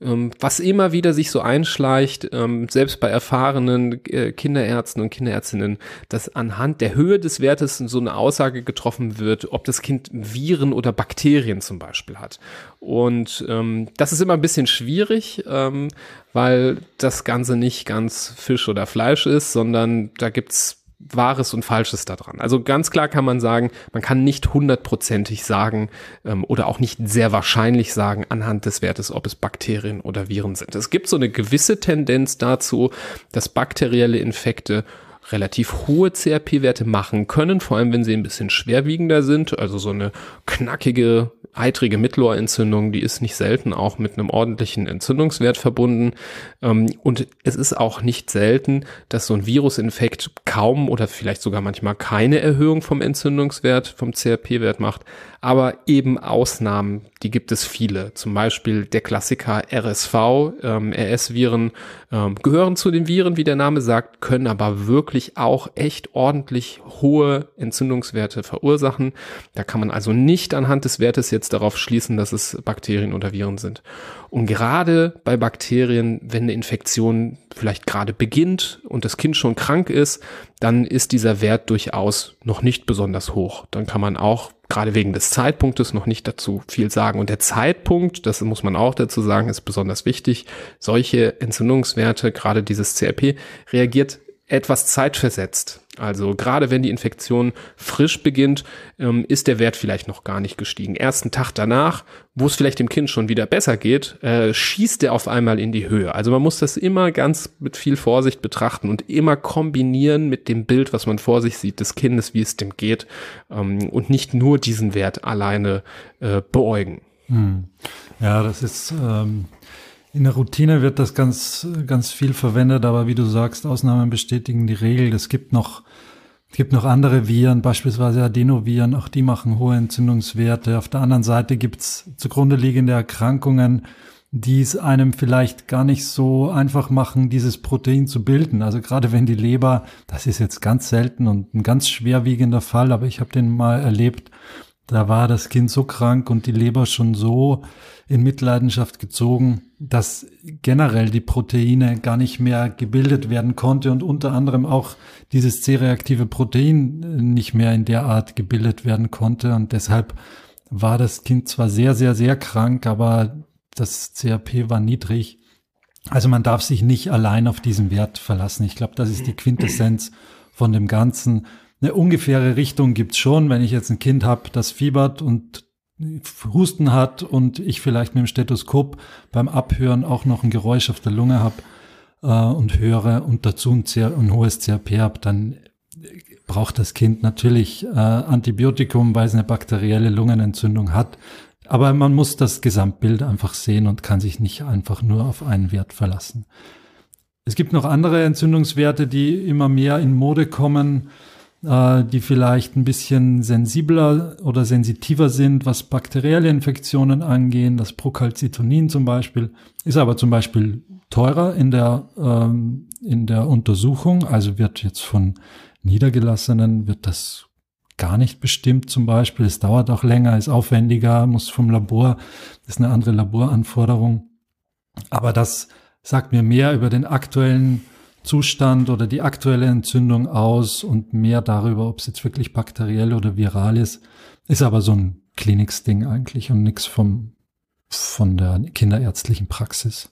was immer wieder sich so einschleicht, ähm, selbst bei erfahrenen äh, Kinderärzten und Kinderärztinnen, dass anhand der Höhe des Wertes so eine Aussage getroffen wird, ob das Kind Viren oder Bakterien zum Beispiel hat. Und ähm, das ist immer ein bisschen schwierig, ähm, weil das Ganze nicht ganz Fisch oder Fleisch ist, sondern da gibt's Wahres und Falsches daran. Also ganz klar kann man sagen, man kann nicht hundertprozentig sagen ähm, oder auch nicht sehr wahrscheinlich sagen anhand des Wertes, ob es Bakterien oder Viren sind. Es gibt so eine gewisse Tendenz dazu, dass bakterielle Infekte relativ hohe CRP-Werte machen können, vor allem wenn sie ein bisschen schwerwiegender sind. Also so eine knackige, eitrige Mittelohrentzündung, die ist nicht selten auch mit einem ordentlichen Entzündungswert verbunden. Ähm, und es ist auch nicht selten, dass so ein Virusinfekt kaum oder vielleicht sogar manchmal keine Erhöhung vom Entzündungswert, vom CRP-Wert macht. Aber eben Ausnahmen, die gibt es viele. Zum Beispiel der Klassiker RSV, ähm, RS-Viren ähm, gehören zu den Viren, wie der Name sagt, können aber wirklich auch echt ordentlich hohe Entzündungswerte verursachen. Da kann man also nicht anhand des Wertes jetzt darauf schließen, dass es Bakterien oder Viren sind. Und gerade bei Bakterien, wenn eine Infektion vielleicht gerade beginnt und das Kind schon krank ist, dann ist dieser Wert durchaus noch nicht besonders hoch. Dann kann man auch gerade wegen des Zeitpunktes noch nicht dazu viel sagen. Und der Zeitpunkt, das muss man auch dazu sagen, ist besonders wichtig. Solche Entzündungswerte, gerade dieses CRP, reagiert etwas zeitversetzt. Also gerade wenn die Infektion frisch beginnt, ähm, ist der Wert vielleicht noch gar nicht gestiegen. Ersten Tag danach, wo es vielleicht dem Kind schon wieder besser geht, äh, schießt er auf einmal in die Höhe. Also man muss das immer ganz mit viel Vorsicht betrachten und immer kombinieren mit dem Bild, was man vor sich sieht des Kindes, wie es dem geht ähm, und nicht nur diesen Wert alleine äh, beäugen. Hm. Ja, das ist ähm in der Routine wird das ganz, ganz viel verwendet, aber wie du sagst, Ausnahmen bestätigen die Regel. Es gibt noch, es gibt noch andere Viren, beispielsweise Adenoviren, auch die machen hohe Entzündungswerte. Auf der anderen Seite gibt's zugrunde liegende Erkrankungen, die es einem vielleicht gar nicht so einfach machen, dieses Protein zu bilden. Also gerade wenn die Leber, das ist jetzt ganz selten und ein ganz schwerwiegender Fall, aber ich habe den mal erlebt, da war das Kind so krank und die Leber schon so in Mitleidenschaft gezogen, dass generell die Proteine gar nicht mehr gebildet werden konnte und unter anderem auch dieses C-reaktive Protein nicht mehr in der Art gebildet werden konnte. Und deshalb war das Kind zwar sehr, sehr, sehr krank, aber das CRP war niedrig. Also man darf sich nicht allein auf diesen Wert verlassen. Ich glaube, das ist die Quintessenz von dem Ganzen eine ungefähre Richtung gibt's schon. Wenn ich jetzt ein Kind habe, das fiebert und Husten hat und ich vielleicht mit dem Stethoskop beim Abhören auch noch ein Geräusch auf der Lunge habe äh, und höre und dazu ein, ein hohes CRP habe, dann braucht das Kind natürlich äh, Antibiotikum, weil es eine bakterielle Lungenentzündung hat. Aber man muss das Gesamtbild einfach sehen und kann sich nicht einfach nur auf einen Wert verlassen. Es gibt noch andere Entzündungswerte, die immer mehr in Mode kommen äh, die vielleicht ein bisschen sensibler oder sensitiver sind, was bakterielle Infektionen angehen. Das Procalcitonin zum Beispiel ist aber zum Beispiel teurer in der, ähm, in der Untersuchung, also wird jetzt von Niedergelassenen, wird das gar nicht bestimmt zum Beispiel. Es dauert auch länger, ist aufwendiger, muss vom Labor, ist eine andere Laboranforderung. Aber das sagt mir mehr über den aktuellen Zustand oder die aktuelle Entzündung aus und mehr darüber, ob es jetzt wirklich bakteriell oder viral ist. Ist aber so ein Kliniksding eigentlich und nichts vom von der kinderärztlichen Praxis.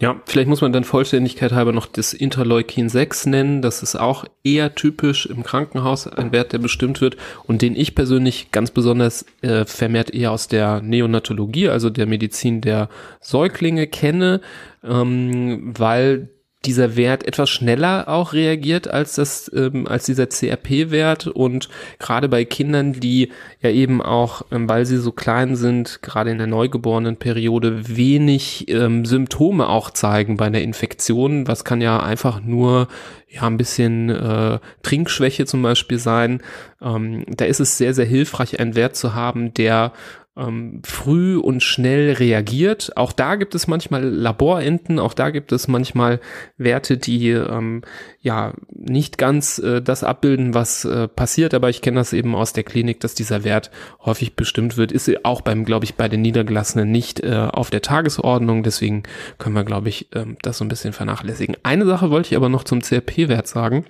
Ja, vielleicht muss man dann Vollständigkeit halber noch das Interleukin 6 nennen. Das ist auch eher typisch im Krankenhaus, ein Wert, der bestimmt wird und den ich persönlich ganz besonders äh, vermehrt eher aus der Neonatologie, also der Medizin der Säuglinge kenne, ähm, weil dieser Wert etwas schneller auch reagiert als das, ähm, als dieser CRP-Wert und gerade bei Kindern, die ja eben auch, ähm, weil sie so klein sind, gerade in der neugeborenen Periode wenig ähm, Symptome auch zeigen bei der Infektion, was kann ja einfach nur ja ein bisschen äh, Trinkschwäche zum Beispiel sein. Ähm, da ist es sehr, sehr hilfreich, einen Wert zu haben, der ähm, früh und schnell reagiert. Auch da gibt es manchmal Laborenten, auch da gibt es manchmal Werte, die ähm, ja nicht ganz äh, das abbilden, was äh, passiert, aber ich kenne das eben aus der Klinik, dass dieser Wert häufig bestimmt wird. Ist auch beim, glaube ich, bei den Niedergelassenen nicht äh, auf der Tagesordnung, deswegen können wir, glaube ich, ähm, das so ein bisschen vernachlässigen. Eine Sache wollte ich aber noch zum CRP-Wert sagen.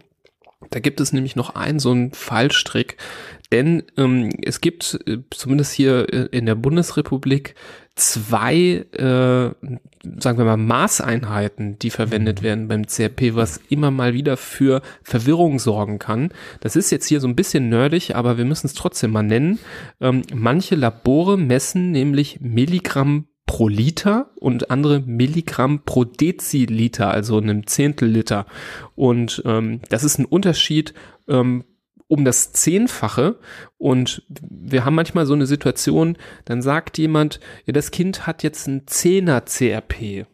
Da gibt es nämlich noch einen so einen Fallstrick, denn ähm, es gibt äh, zumindest hier äh, in der Bundesrepublik zwei, äh, sagen wir mal, Maßeinheiten, die verwendet werden beim CRP, was immer mal wieder für Verwirrung sorgen kann. Das ist jetzt hier so ein bisschen nerdig, aber wir müssen es trotzdem mal nennen. Ähm, manche Labore messen nämlich Milligramm pro Liter und andere Milligramm pro Deziliter, also einem Zehntel Liter. Und ähm, das ist ein Unterschied ähm, um das Zehnfache. Und wir haben manchmal so eine Situation, dann sagt jemand, ja, das Kind hat jetzt ein Zehner CRP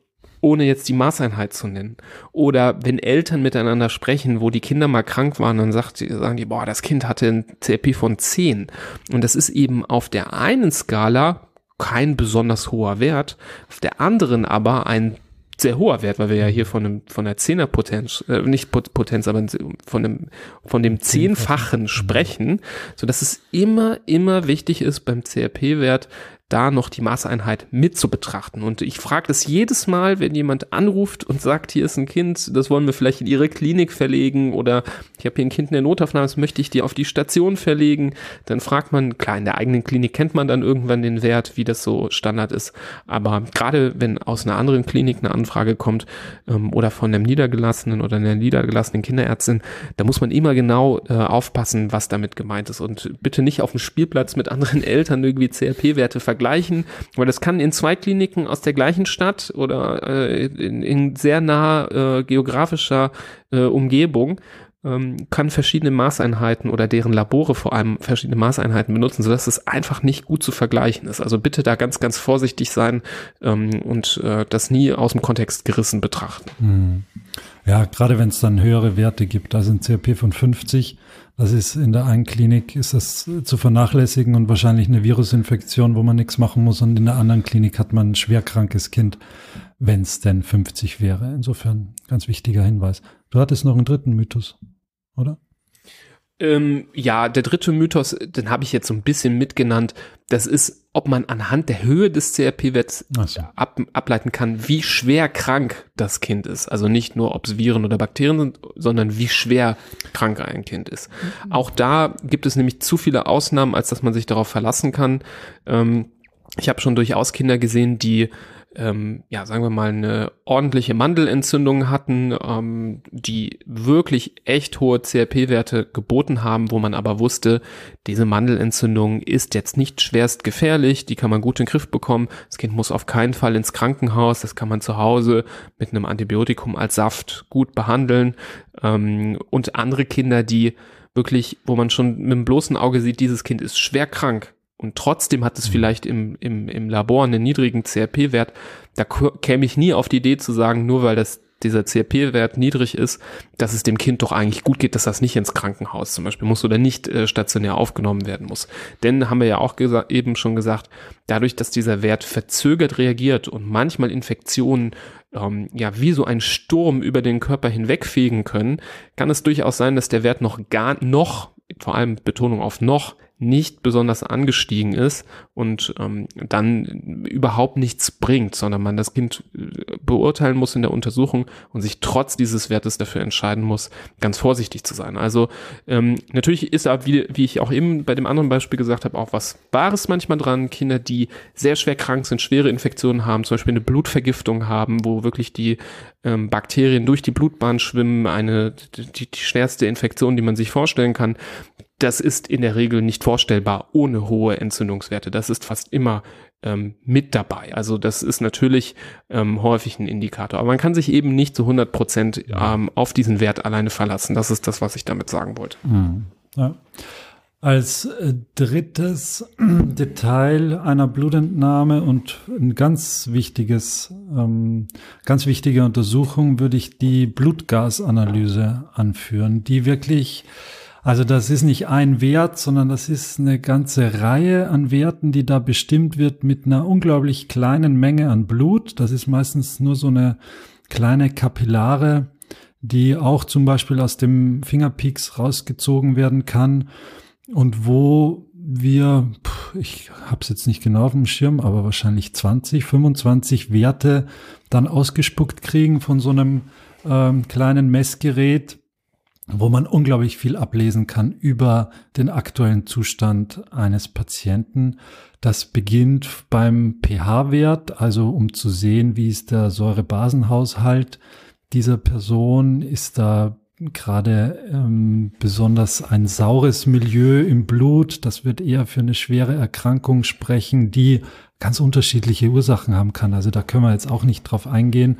ohne jetzt die Maßeinheit zu nennen. Oder wenn Eltern miteinander sprechen, wo die Kinder mal krank waren, dann sagt, sagen die, boah, das Kind hatte ein CRP von 10. Und das ist eben auf der einen Skala kein besonders hoher Wert, auf der anderen aber ein sehr hoher Wert, weil wir ja hier von einem von der Zehnerpotenz, äh, nicht Potenz, aber von dem von dem Zehnfachen. Sprechen, so dass es immer immer wichtig ist beim CRP-Wert da noch die Maßeinheit mit zu betrachten. Und ich frage das jedes Mal, wenn jemand anruft und sagt, hier ist ein Kind, das wollen wir vielleicht in ihre Klinik verlegen oder ich habe hier ein Kind in der Notaufnahme, das möchte ich dir auf die Station verlegen. Dann fragt man, klar, in der eigenen Klinik kennt man dann irgendwann den Wert, wie das so Standard ist. Aber gerade wenn aus einer anderen Klinik eine Anfrage kommt ähm, oder von einem niedergelassenen oder einer niedergelassenen Kinderärztin, da muss man immer genau äh, aufpassen, was damit gemeint ist. Und bitte nicht auf dem Spielplatz mit anderen Eltern irgendwie CRP-Werte vergleichen vergleichen, weil das kann in zwei Kliniken aus der gleichen Stadt oder äh, in, in, sehr nah äh, geografischer äh, Umgebung ähm, kann verschiedene Maßeinheiten oder deren Labore vor allem verschiedene Maßeinheiten benutzen, sodass es einfach nicht gut zu vergleichen ist. Also bitte da ganz, ganz vorsichtig sein ähm, und äh, das nie aus dem Kontext gerissen betrachten. Hm. Ja, gerade wenn es dann höhere Werte gibt, also ein CRP von 50, das ist in der einen Klinik ist das zu vernachlässigen und wahrscheinlich eine Virusinfektion, wo man nichts machen muss. Und in der anderen Klinik hat man ein schwerkrankes Kind, wenn es denn 50 wäre. Insofern ganz wichtiger Hinweis. Du hattest noch einen dritten Mythos, oder? Ähm, ja, der dritte Mythos, den habe ich jetzt so ein bisschen mitgenannt. Das ist, ob man anhand der Höhe des CRP-Werts so. ab, ableiten kann, wie schwer krank das Kind ist. Also nicht nur, ob es Viren oder Bakterien sind, sondern wie schwer krank ein Kind ist. Mhm. Auch da gibt es nämlich zu viele Ausnahmen, als dass man sich darauf verlassen kann. Ähm, ich habe schon durchaus Kinder gesehen, die ähm, ja, sagen wir mal, eine ordentliche Mandelentzündung hatten, ähm, die wirklich echt hohe CRP-Werte geboten haben, wo man aber wusste, diese Mandelentzündung ist jetzt nicht schwerst gefährlich, die kann man gut in den Griff bekommen. Das Kind muss auf keinen Fall ins Krankenhaus, das kann man zu Hause mit einem Antibiotikum als Saft gut behandeln. Ähm, und andere Kinder, die wirklich, wo man schon mit dem bloßen Auge sieht, dieses Kind ist schwer krank, und trotzdem hat es mhm. vielleicht im, im, im Labor einen niedrigen CRP-Wert, da käme ich nie auf die Idee zu sagen, nur weil das dieser CRP-Wert niedrig ist, dass es dem Kind doch eigentlich gut geht, dass das nicht ins Krankenhaus zum Beispiel muss oder nicht äh, stationär aufgenommen werden muss. Denn haben wir ja auch eben schon gesagt, dadurch, dass dieser Wert verzögert reagiert und manchmal Infektionen ähm, ja wie so ein Sturm über den Körper hinwegfegen können, kann es durchaus sein, dass der Wert noch gar noch vor allem Betonung auf noch, nicht besonders angestiegen ist und ähm, dann überhaupt nichts bringt, sondern man das Kind äh, beurteilen muss in der Untersuchung und sich trotz dieses Wertes dafür entscheiden muss, ganz vorsichtig zu sein. Also ähm, natürlich ist da, wie, wie ich auch eben bei dem anderen Beispiel gesagt habe, auch was Wahres manchmal dran. Kinder, die sehr schwer krank sind, schwere Infektionen haben, zum Beispiel eine Blutvergiftung haben, wo wirklich die ähm, Bakterien durch die Blutbahn schwimmen, eine die, die schwerste Infektion, die man sich vorstellen kann das ist in der Regel nicht vorstellbar ohne hohe Entzündungswerte. Das ist fast immer ähm, mit dabei. Also das ist natürlich ähm, häufig ein Indikator. Aber man kann sich eben nicht zu 100 Prozent ähm, auf diesen Wert alleine verlassen. Das ist das, was ich damit sagen wollte. Mhm. Ja. Als äh, drittes Detail einer Blutentnahme und ein ganz wichtiges, ähm, ganz wichtige Untersuchung würde ich die Blutgasanalyse anführen, die wirklich also das ist nicht ein Wert, sondern das ist eine ganze Reihe an Werten, die da bestimmt wird mit einer unglaublich kleinen Menge an Blut. Das ist meistens nur so eine kleine Kapillare, die auch zum Beispiel aus dem Fingerpeaks rausgezogen werden kann und wo wir, ich habe es jetzt nicht genau auf dem Schirm, aber wahrscheinlich 20, 25 Werte dann ausgespuckt kriegen von so einem ähm, kleinen Messgerät, wo man unglaublich viel ablesen kann über den aktuellen Zustand eines Patienten. Das beginnt beim pH-Wert, also um zu sehen, wie ist der Säurebasenhaushalt dieser Person, ist da gerade ähm, besonders ein saures Milieu im Blut. Das wird eher für eine schwere Erkrankung sprechen, die ganz unterschiedliche Ursachen haben kann. Also da können wir jetzt auch nicht drauf eingehen.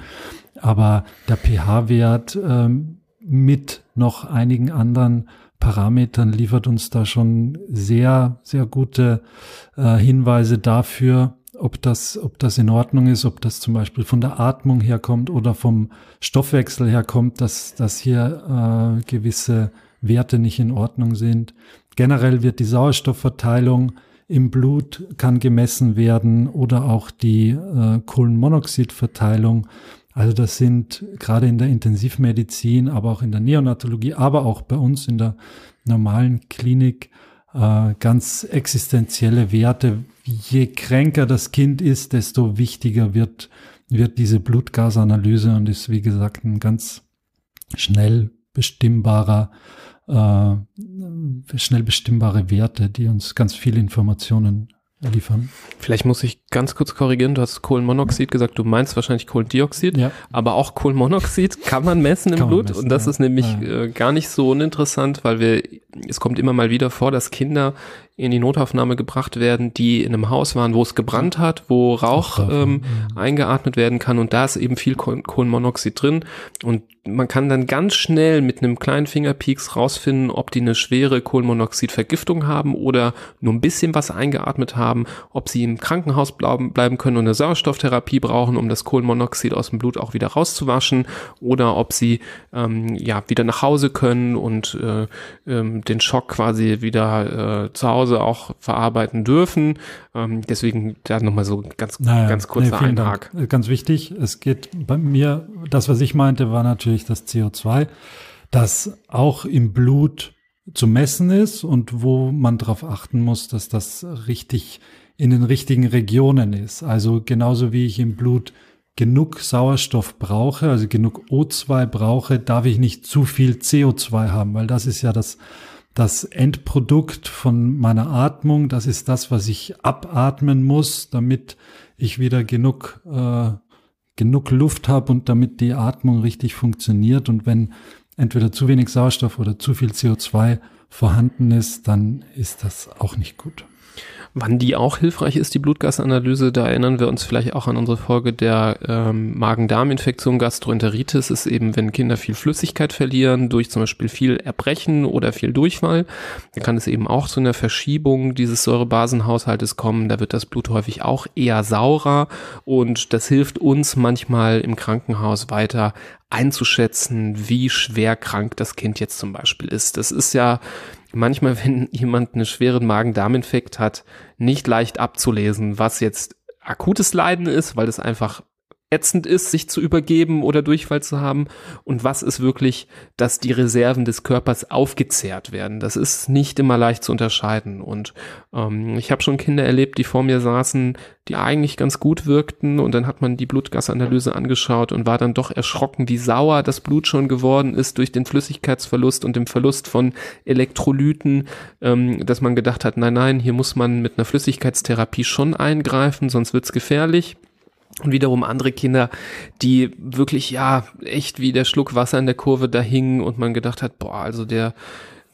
Aber der pH-Wert ähm, mit noch einigen anderen Parametern liefert uns da schon sehr, sehr gute äh, Hinweise dafür, ob das, ob das in Ordnung ist, ob das zum Beispiel von der Atmung herkommt oder vom Stoffwechsel herkommt, dass, dass hier äh, gewisse Werte nicht in Ordnung sind. Generell wird die Sauerstoffverteilung im Blut kann gemessen werden oder auch die äh, Kohlenmonoxidverteilung also das sind gerade in der Intensivmedizin, aber auch in der Neonatologie, aber auch bei uns in der normalen Klinik äh, ganz existenzielle Werte. Je kränker das Kind ist, desto wichtiger wird, wird diese Blutgasanalyse und ist, wie gesagt, ein ganz schnell bestimmbarer, äh, schnell bestimmbare Werte, die uns ganz viele Informationen liefern. Vielleicht muss ich ganz kurz korrigieren. Du hast Kohlenmonoxid gesagt. Du meinst wahrscheinlich Kohlendioxid. Ja. Aber auch Kohlenmonoxid kann man messen im kann Blut. Messen, und das ja. ist nämlich ja. äh, gar nicht so uninteressant, weil wir, es kommt immer mal wieder vor, dass Kinder in die Notaufnahme gebracht werden, die in einem Haus waren, wo es gebrannt hat, wo Rauch ähm, eingeatmet werden kann. Und da ist eben viel Kohlenmonoxid drin. Und man kann dann ganz schnell mit einem kleinen Fingerpieks rausfinden, ob die eine schwere Kohlenmonoxidvergiftung haben oder nur ein bisschen was eingeatmet haben, ob sie im Krankenhaus bleiben, bleiben können und eine Sauerstofftherapie brauchen, um das Kohlenmonoxid aus dem Blut auch wieder rauszuwaschen oder ob sie ähm, ja wieder nach Hause können und äh, ähm, den Schock quasi wieder äh, zu Hause auch verarbeiten dürfen. Ähm, deswegen da nochmal so ganz, naja, ganz kurzer nee, Eintrag. Dank. Ganz wichtig, es geht bei mir, das, was ich meinte, war natürlich das CO2, das auch im Blut zu messen ist und wo man darauf achten muss, dass das richtig in den richtigen Regionen ist. Also genauso wie ich im Blut genug Sauerstoff brauche, also genug O2 brauche, darf ich nicht zu viel CO2 haben, weil das ist ja das, das Endprodukt von meiner Atmung. Das ist das, was ich abatmen muss, damit ich wieder genug äh, genug Luft habe und damit die Atmung richtig funktioniert. Und wenn entweder zu wenig Sauerstoff oder zu viel CO2 vorhanden ist, dann ist das auch nicht gut. Wann die auch hilfreich ist, die Blutgasanalyse, da erinnern wir uns vielleicht auch an unsere Folge der ähm, Magen-Darm-Infektion, Gastroenteritis, ist eben, wenn Kinder viel Flüssigkeit verlieren, durch zum Beispiel viel Erbrechen oder viel Durchfall, dann kann es eben auch zu einer Verschiebung dieses Säurebasenhaushaltes kommen. Da wird das Blut häufig auch eher saurer und das hilft uns manchmal im Krankenhaus weiter einzuschätzen, wie schwer krank das Kind jetzt zum Beispiel ist. Das ist ja manchmal, wenn jemand einen schweren Magen-Darm-Infekt hat, nicht leicht abzulesen, was jetzt akutes Leiden ist, weil es einfach ätzend ist, sich zu übergeben oder Durchfall zu haben und was ist wirklich, dass die Reserven des Körpers aufgezehrt werden. Das ist nicht immer leicht zu unterscheiden. Und ähm, ich habe schon Kinder erlebt, die vor mir saßen, die eigentlich ganz gut wirkten und dann hat man die Blutgasanalyse angeschaut und war dann doch erschrocken, wie sauer das Blut schon geworden ist durch den Flüssigkeitsverlust und dem Verlust von Elektrolyten, ähm, dass man gedacht hat, nein, nein, hier muss man mit einer Flüssigkeitstherapie schon eingreifen, sonst wird's gefährlich. Und wiederum andere Kinder, die wirklich, ja, echt wie der Schluck Wasser in der Kurve da hingen und man gedacht hat, boah, also der,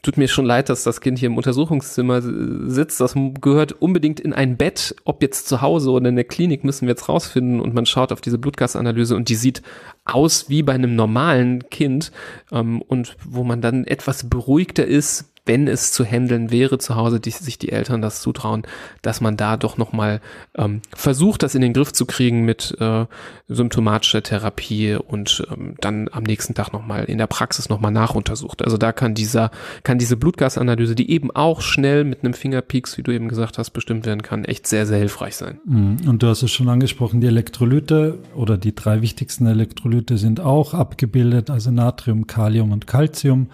tut mir schon leid, dass das Kind hier im Untersuchungszimmer sitzt. Das gehört unbedingt in ein Bett. Ob jetzt zu Hause oder in der Klinik müssen wir jetzt rausfinden. Und man schaut auf diese Blutgasanalyse und die sieht aus wie bei einem normalen Kind. Ähm, und wo man dann etwas beruhigter ist, wenn es zu handeln wäre zu Hause, die sich die Eltern das zutrauen, dass man da doch nochmal ähm, versucht, das in den Griff zu kriegen mit äh, symptomatischer Therapie und ähm, dann am nächsten Tag nochmal in der Praxis nochmal nachuntersucht. Also da kann dieser, kann diese Blutgasanalyse, die eben auch schnell mit einem Fingerpieks, wie du eben gesagt hast, bestimmt werden kann, echt sehr, sehr hilfreich sein. Mhm. Und du hast es schon angesprochen, die Elektrolyte oder die drei wichtigsten Elektrolyte sind auch abgebildet, also Natrium, Kalium und Calcium.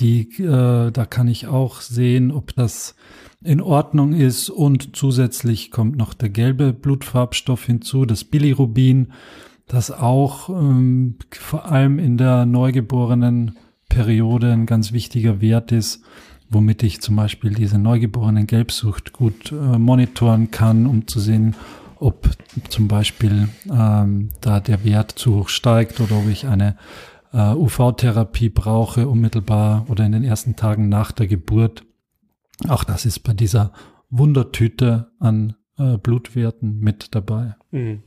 Die, äh, da kann ich auch sehen, ob das in Ordnung ist. Und zusätzlich kommt noch der gelbe Blutfarbstoff hinzu, das Bilirubin, das auch ähm, vor allem in der neugeborenen Periode ein ganz wichtiger Wert ist, womit ich zum Beispiel diese neugeborenen Gelbsucht gut äh, monitoren kann, um zu sehen, ob zum Beispiel ähm, da der Wert zu hoch steigt oder ob ich eine äh, UV-Therapie brauche, unmittelbar oder in den ersten Tagen nach der Geburt. Auch das ist bei dieser Wundertüte an äh, Blutwerten mit dabei. Mhm.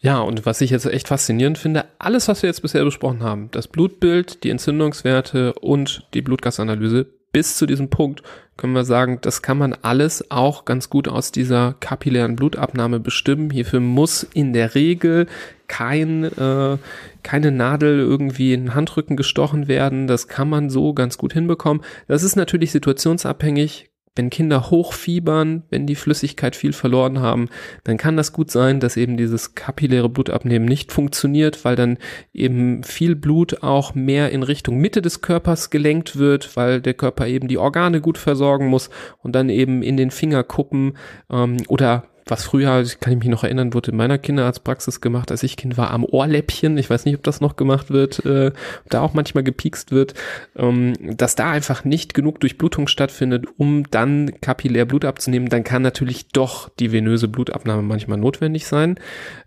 Ja, und was ich jetzt echt faszinierend finde, alles, was wir jetzt bisher besprochen haben, das Blutbild, die Entzündungswerte und die Blutgasanalyse, bis zu diesem Punkt können wir sagen, das kann man alles auch ganz gut aus dieser kapillären Blutabnahme bestimmen. Hierfür muss in der Regel kein, äh, keine Nadel irgendwie in den Handrücken gestochen werden. Das kann man so ganz gut hinbekommen. Das ist natürlich situationsabhängig wenn Kinder hochfiebern, wenn die Flüssigkeit viel verloren haben, dann kann das gut sein, dass eben dieses kapilläre Blutabnehmen nicht funktioniert, weil dann eben viel Blut auch mehr in Richtung Mitte des Körpers gelenkt wird, weil der Körper eben die Organe gut versorgen muss und dann eben in den Fingerkuppen ähm, oder was früher, ich kann mich noch erinnern, wurde in meiner Kinderarztpraxis gemacht, als ich Kind war, am Ohrläppchen. Ich weiß nicht, ob das noch gemacht wird, äh, da auch manchmal gepiekst wird, ähm, dass da einfach nicht genug Durchblutung stattfindet, um dann kapillär Blut abzunehmen. Dann kann natürlich doch die venöse Blutabnahme manchmal notwendig sein.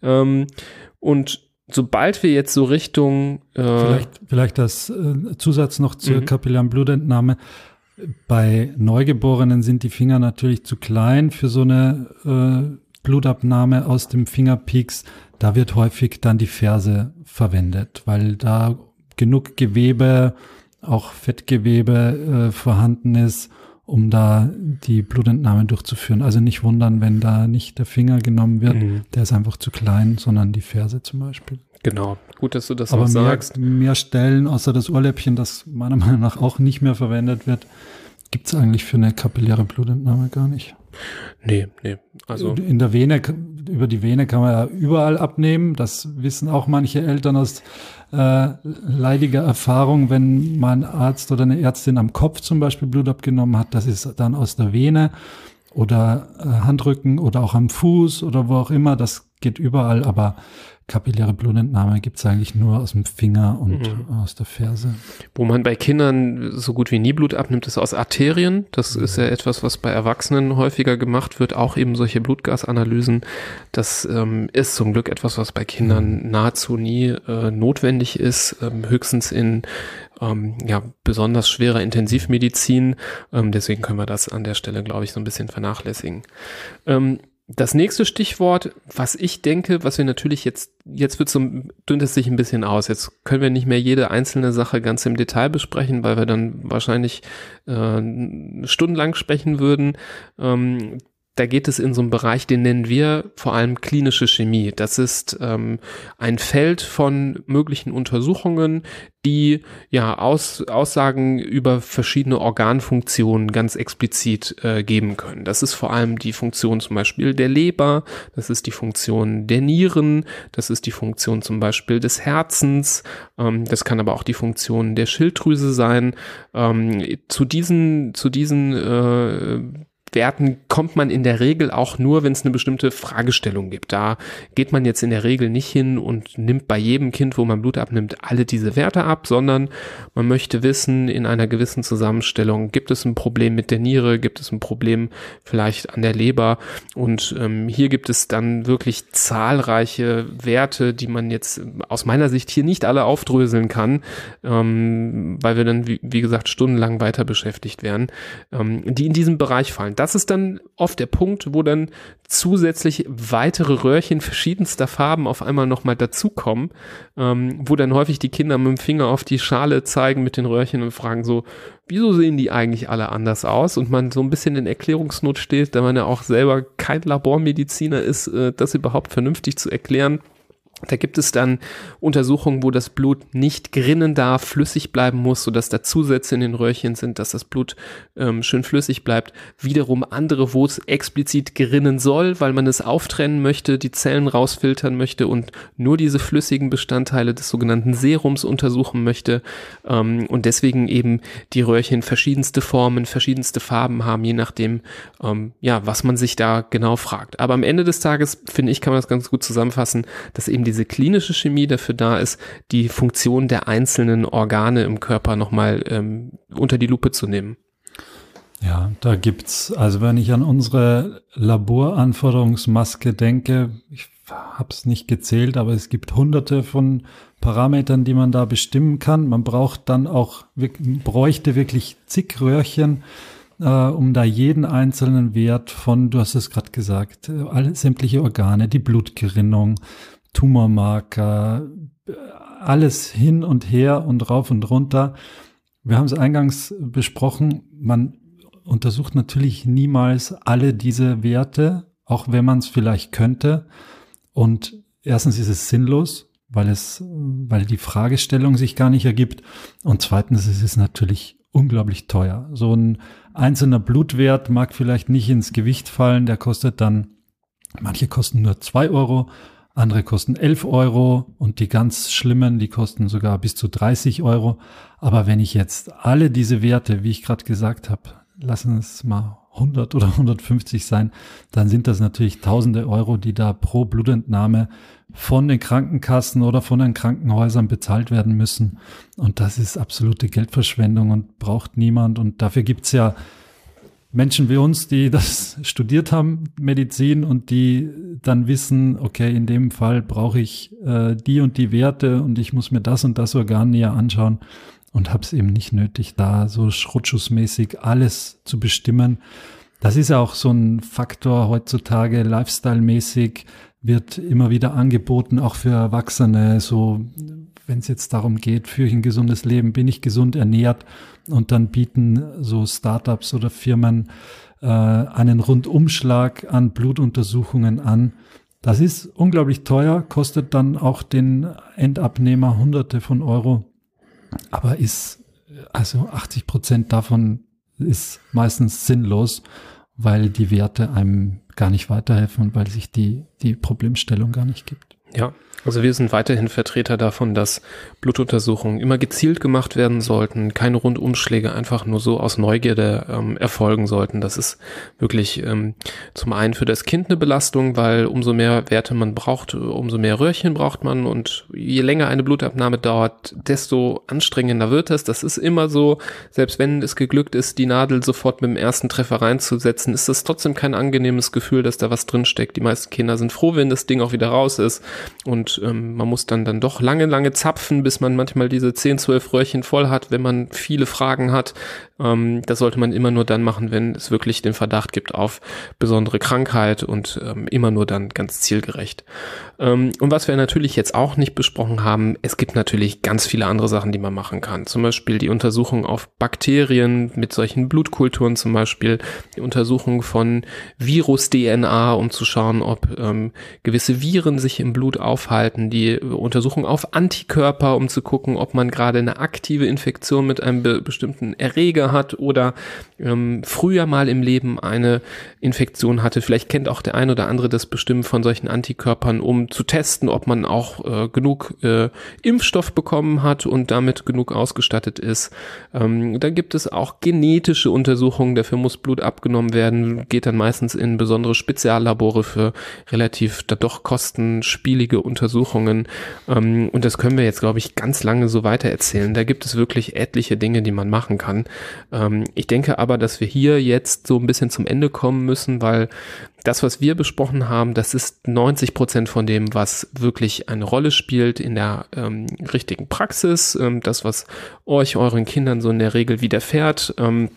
Ähm, und sobald wir jetzt so Richtung äh, vielleicht vielleicht das äh, Zusatz noch zur mhm. kapillären Blutentnahme bei Neugeborenen sind die Finger natürlich zu klein für so eine äh, Blutabnahme aus dem Fingerpieks. Da wird häufig dann die Ferse verwendet, weil da genug Gewebe, auch Fettgewebe äh, vorhanden ist, um da die Blutentnahme durchzuführen. Also nicht wundern, wenn da nicht der Finger genommen wird, mhm. der ist einfach zu klein, sondern die Ferse zum Beispiel. Genau, gut, dass du das Aber auch mehr, sagst. Mehr Stellen, außer das Ohrläppchen, das meiner Meinung nach auch nicht mehr verwendet wird, gibt es eigentlich für eine kapilläre Blutentnahme gar nicht. Nee, nee. Also in der Vene, über die Vene kann man ja überall abnehmen. Das wissen auch manche Eltern aus äh, leidiger Erfahrung, wenn mal ein Arzt oder eine Ärztin am Kopf zum Beispiel Blut abgenommen hat. Das ist dann aus der Vene oder äh, Handrücken oder auch am Fuß oder wo auch immer. Das geht überall, aber kapilläre Blutentnahme gibt es eigentlich nur aus dem Finger und mhm. aus der Ferse. Wo man bei Kindern so gut wie nie Blut abnimmt, ist aus Arterien. Das mhm. ist ja etwas, was bei Erwachsenen häufiger gemacht wird, auch eben solche Blutgasanalysen. Das ähm, ist zum Glück etwas, was bei Kindern mhm. nahezu nie äh, notwendig ist, ähm, höchstens in ähm, ja, besonders schwerer Intensivmedizin. Ähm, deswegen können wir das an der Stelle, glaube ich, so ein bisschen vernachlässigen. Ähm, das nächste Stichwort, was ich denke, was wir natürlich jetzt, jetzt wird so, dünnt es sich ein bisschen aus. Jetzt können wir nicht mehr jede einzelne Sache ganz im Detail besprechen, weil wir dann wahrscheinlich äh, stundenlang sprechen würden. Ähm, da geht es in so einem Bereich, den nennen wir vor allem klinische Chemie. Das ist ähm, ein Feld von möglichen Untersuchungen, die ja Aus, Aussagen über verschiedene Organfunktionen ganz explizit äh, geben können. Das ist vor allem die Funktion zum Beispiel der Leber, das ist die Funktion der Nieren, das ist die Funktion zum Beispiel des Herzens, ähm, das kann aber auch die Funktion der Schilddrüse sein. Ähm, zu diesen, zu diesen äh, Werten kommt man in der Regel auch nur, wenn es eine bestimmte Fragestellung gibt. Da geht man jetzt in der Regel nicht hin und nimmt bei jedem Kind, wo man Blut abnimmt, alle diese Werte ab, sondern man möchte wissen, in einer gewissen Zusammenstellung, gibt es ein Problem mit der Niere, gibt es ein Problem vielleicht an der Leber und ähm, hier gibt es dann wirklich zahlreiche Werte, die man jetzt aus meiner Sicht hier nicht alle aufdröseln kann, ähm, weil wir dann, wie, wie, gesagt, stundenlang weiter beschäftigt werden, ähm, die in diesem Bereich fallen das ist dann oft der Punkt, wo dann zusätzlich weitere Röhrchen verschiedenster Farben auf einmal nochmal dazukommen, ähm, wo dann häufig die Kinder mit dem Finger auf die Schale zeigen mit den Röhrchen und fragen so, wieso sehen die eigentlich alle anders aus? Und man so ein bisschen in Erklärungsnot steht, da man ja auch selber kein Labormediziner ist, äh, das überhaupt vernünftig zu erklären. Da gibt es dann Untersuchungen, wo das Blut nicht gerinnen darf, flüssig bleiben muss, sodass da Zusätze in den Röhrchen sind, dass das Blut ähm, schön flüssig bleibt. Wiederum andere, wo es explizit gerinnen soll, weil man es auftrennen möchte, die Zellen rausfiltern möchte und nur diese flüssigen Bestandteile des sogenannten Serums untersuchen möchte. Ähm, und deswegen eben die Röhrchen verschiedenste Formen, verschiedenste Farben haben, je nachdem, ähm, ja, was man sich da genau fragt. Aber am Ende des Tages, finde ich, kann man das ganz gut zusammenfassen, dass eben diese klinische Chemie dafür da ist, die Funktion der einzelnen Organe im Körper nochmal ähm, unter die Lupe zu nehmen. Ja, da gibt's, also wenn ich an unsere Laboranforderungsmaske denke, ich habe es nicht gezählt, aber es gibt hunderte von Parametern, die man da bestimmen kann. Man braucht dann auch, bräuchte wirklich zig Röhrchen, äh, um da jeden einzelnen Wert von, du hast es gerade gesagt, äh, alle sämtliche Organe, die Blutgerinnung, Tumormarker, alles hin und her und rauf und runter. Wir haben es eingangs besprochen, man untersucht natürlich niemals alle diese Werte, auch wenn man es vielleicht könnte. Und erstens ist es sinnlos, weil es, weil die Fragestellung sich gar nicht ergibt. Und zweitens ist es natürlich unglaublich teuer. So ein einzelner Blutwert mag vielleicht nicht ins Gewicht fallen, der kostet dann, manche kosten nur zwei Euro, andere kosten 11 Euro und die ganz schlimmen, die kosten sogar bis zu 30 Euro. Aber wenn ich jetzt alle diese Werte, wie ich gerade gesagt habe, lassen es mal 100 oder 150 sein, dann sind das natürlich tausende Euro, die da pro Blutentnahme von den Krankenkassen oder von den Krankenhäusern bezahlt werden müssen. Und das ist absolute Geldverschwendung und braucht niemand. Und dafür gibt's ja Menschen wie uns, die das studiert haben, Medizin, und die dann wissen, okay, in dem Fall brauche ich äh, die und die Werte und ich muss mir das und das Organ näher anschauen und habe es eben nicht nötig, da so schrottschussmäßig alles zu bestimmen. Das ist ja auch so ein Faktor heutzutage, lifestyle-mäßig wird immer wieder angeboten, auch für Erwachsene, so wenn es jetzt darum geht, führe ich ein gesundes Leben, bin ich gesund ernährt und dann bieten so Startups oder Firmen äh, einen Rundumschlag an Blutuntersuchungen an. Das ist unglaublich teuer, kostet dann auch den Endabnehmer Hunderte von Euro, aber ist also 80 Prozent davon ist meistens sinnlos, weil die Werte einem gar nicht weiterhelfen und weil sich die, die Problemstellung gar nicht gibt. Ja, also wir sind weiterhin Vertreter davon, dass Blutuntersuchungen immer gezielt gemacht werden sollten, keine Rundumschläge einfach nur so aus Neugierde ähm, erfolgen sollten. Das ist wirklich ähm, zum einen für das Kind eine Belastung, weil umso mehr Werte man braucht, umso mehr Röhrchen braucht man und je länger eine Blutabnahme dauert, desto anstrengender wird es. Das ist immer so, selbst wenn es geglückt ist, die Nadel sofort mit dem ersten Treffer reinzusetzen, ist das trotzdem kein angenehmes Gefühl, dass da was drinsteckt. Die meisten Kinder sind froh, wenn das Ding auch wieder raus ist und ähm, man muss dann dann doch lange, lange zapfen, bis man manchmal diese 10, 12 Röhrchen voll hat, wenn man viele Fragen hat. Ähm, das sollte man immer nur dann machen, wenn es wirklich den Verdacht gibt auf besondere Krankheit und ähm, immer nur dann ganz zielgerecht. Ähm, und was wir natürlich jetzt auch nicht besprochen haben, es gibt natürlich ganz viele andere Sachen, die man machen kann. Zum Beispiel die Untersuchung auf Bakterien mit solchen Blutkulturen zum Beispiel, die Untersuchung von Virus-DNA, um zu schauen, ob ähm, gewisse Viren sich im Blut aufhalten, die Untersuchung auf Antikörper, um zu gucken, ob man gerade eine aktive Infektion mit einem be bestimmten Erreger hat oder ähm, früher mal im Leben eine Infektion hatte. Vielleicht kennt auch der ein oder andere das Bestimmen von solchen Antikörpern, um zu testen, ob man auch äh, genug äh, Impfstoff bekommen hat und damit genug ausgestattet ist. Ähm, dann gibt es auch genetische Untersuchungen, dafür muss Blut abgenommen werden, geht dann meistens in besondere Speziallabore für relativ da doch kostenspielige Untersuchungen. Ähm, und das können wir jetzt, glaube ich, ganz lange so weiter erzählen. Da gibt es wirklich etliche Dinge, die man machen kann. Ähm, ich denke aber, dass wir hier jetzt so ein bisschen zum Ende kommen müssen, weil das, was wir besprochen haben, das ist 90 Prozent von dem, was wirklich eine Rolle spielt in der ähm, richtigen Praxis. Ähm, das, was euch, euren Kindern so in der Regel widerfährt. Ähm,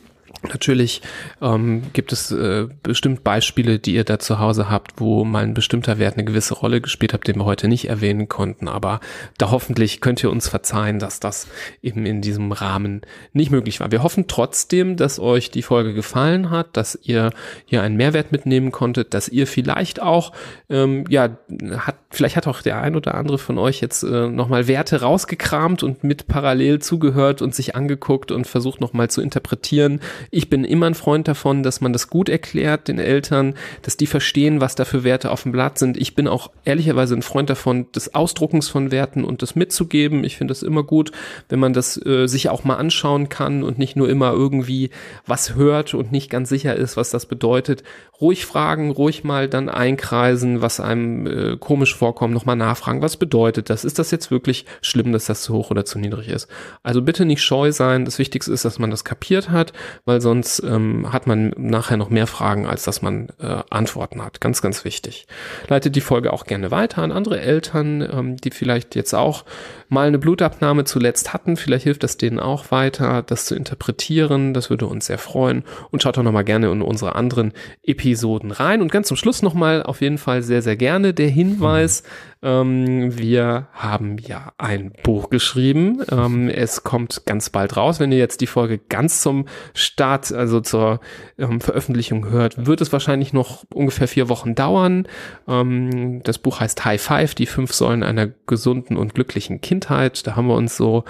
Natürlich ähm, gibt es äh, bestimmt Beispiele, die ihr da zu Hause habt, wo mal ein bestimmter Wert eine gewisse Rolle gespielt hat, den wir heute nicht erwähnen konnten. Aber da hoffentlich könnt ihr uns verzeihen, dass das eben in diesem Rahmen nicht möglich war. Wir hoffen trotzdem, dass euch die Folge gefallen hat, dass ihr hier einen Mehrwert mitnehmen konntet, dass ihr vielleicht auch, ähm, ja, hat, vielleicht hat auch der ein oder andere von euch jetzt äh, nochmal Werte rausgekramt und mit parallel zugehört und sich angeguckt und versucht nochmal zu interpretieren ich bin immer ein Freund davon, dass man das gut erklärt den Eltern, dass die verstehen, was da für Werte auf dem Blatt sind. Ich bin auch ehrlicherweise ein Freund davon, des Ausdruckens von Werten und das mitzugeben. Ich finde das immer gut, wenn man das äh, sich auch mal anschauen kann und nicht nur immer irgendwie was hört und nicht ganz sicher ist, was das bedeutet. Ruhig fragen, ruhig mal dann einkreisen, was einem äh, komisch vorkommt, nochmal nachfragen, was bedeutet das? Ist das jetzt wirklich schlimm, dass das zu hoch oder zu niedrig ist? Also bitte nicht scheu sein. Das Wichtigste ist, dass man das kapiert hat, weil sonst ähm, hat man nachher noch mehr Fragen, als dass man äh, Antworten hat. Ganz, ganz wichtig. Leitet die Folge auch gerne weiter an andere Eltern, ähm, die vielleicht jetzt auch mal eine Blutabnahme zuletzt hatten. Vielleicht hilft das denen auch weiter, das zu interpretieren. Das würde uns sehr freuen. Und schaut doch nochmal gerne in unsere anderen Episoden rein. Und ganz zum Schluss nochmal auf jeden Fall sehr, sehr gerne der Hinweis, ähm, wir haben ja ein Buch geschrieben. Ähm, es kommt ganz bald raus. Wenn ihr jetzt die Folge ganz zum Start, also zur ähm, Veröffentlichung hört, wird es wahrscheinlich noch ungefähr vier Wochen dauern. Ähm, das Buch heißt High Five, die fünf Säulen einer gesunden und glücklichen Kindheit. Da haben wir uns so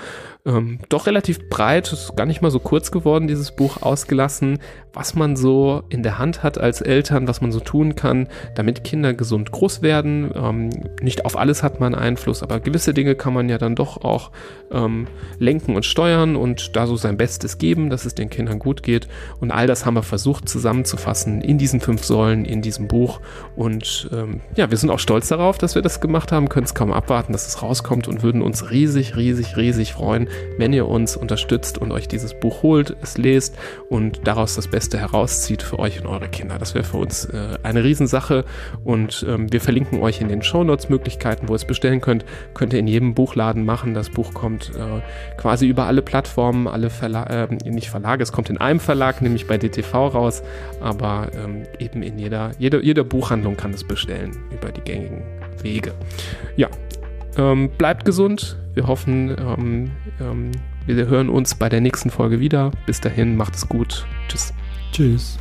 ähm, doch relativ breit, ist gar nicht mal so kurz geworden, dieses Buch ausgelassen, was man so in der Hand hat als Eltern, was man so tun kann, damit Kinder gesund groß werden. Ähm, nicht auf alles hat man Einfluss, aber gewisse Dinge kann man ja dann doch auch ähm, lenken und steuern und da so sein Bestes geben, dass es den Kindern gut geht. Und all das haben wir versucht zusammenzufassen in diesen fünf Säulen, in diesem Buch. Und ähm, ja, wir sind auch stolz darauf, dass wir das gemacht haben, können es kaum abwarten, dass es rauskommt und würden uns riesig, riesig, riesig freuen, wenn ihr uns unterstützt und euch dieses Buch holt, es lest und daraus das Beste herauszieht für euch und eure Kinder. Das wäre für uns äh, eine Riesensache und ähm, wir verlinken euch in den Shownotes Möglichkeiten, wo ihr es bestellen könnt. Könnt ihr in jedem Buchladen machen. Das Buch kommt äh, quasi über alle Plattformen, alle Verlage, äh, nicht Verlage, es kommt in einem Verlag, nämlich bei DTV raus, aber ähm, eben in jeder, jeder, jeder Buchhandlung kann es bestellen über die gängigen Wege. Ja, ähm, bleibt gesund. Wir hoffen, ähm, ähm, wir hören uns bei der nächsten Folge wieder. Bis dahin, macht es gut. Tschüss. Tschüss.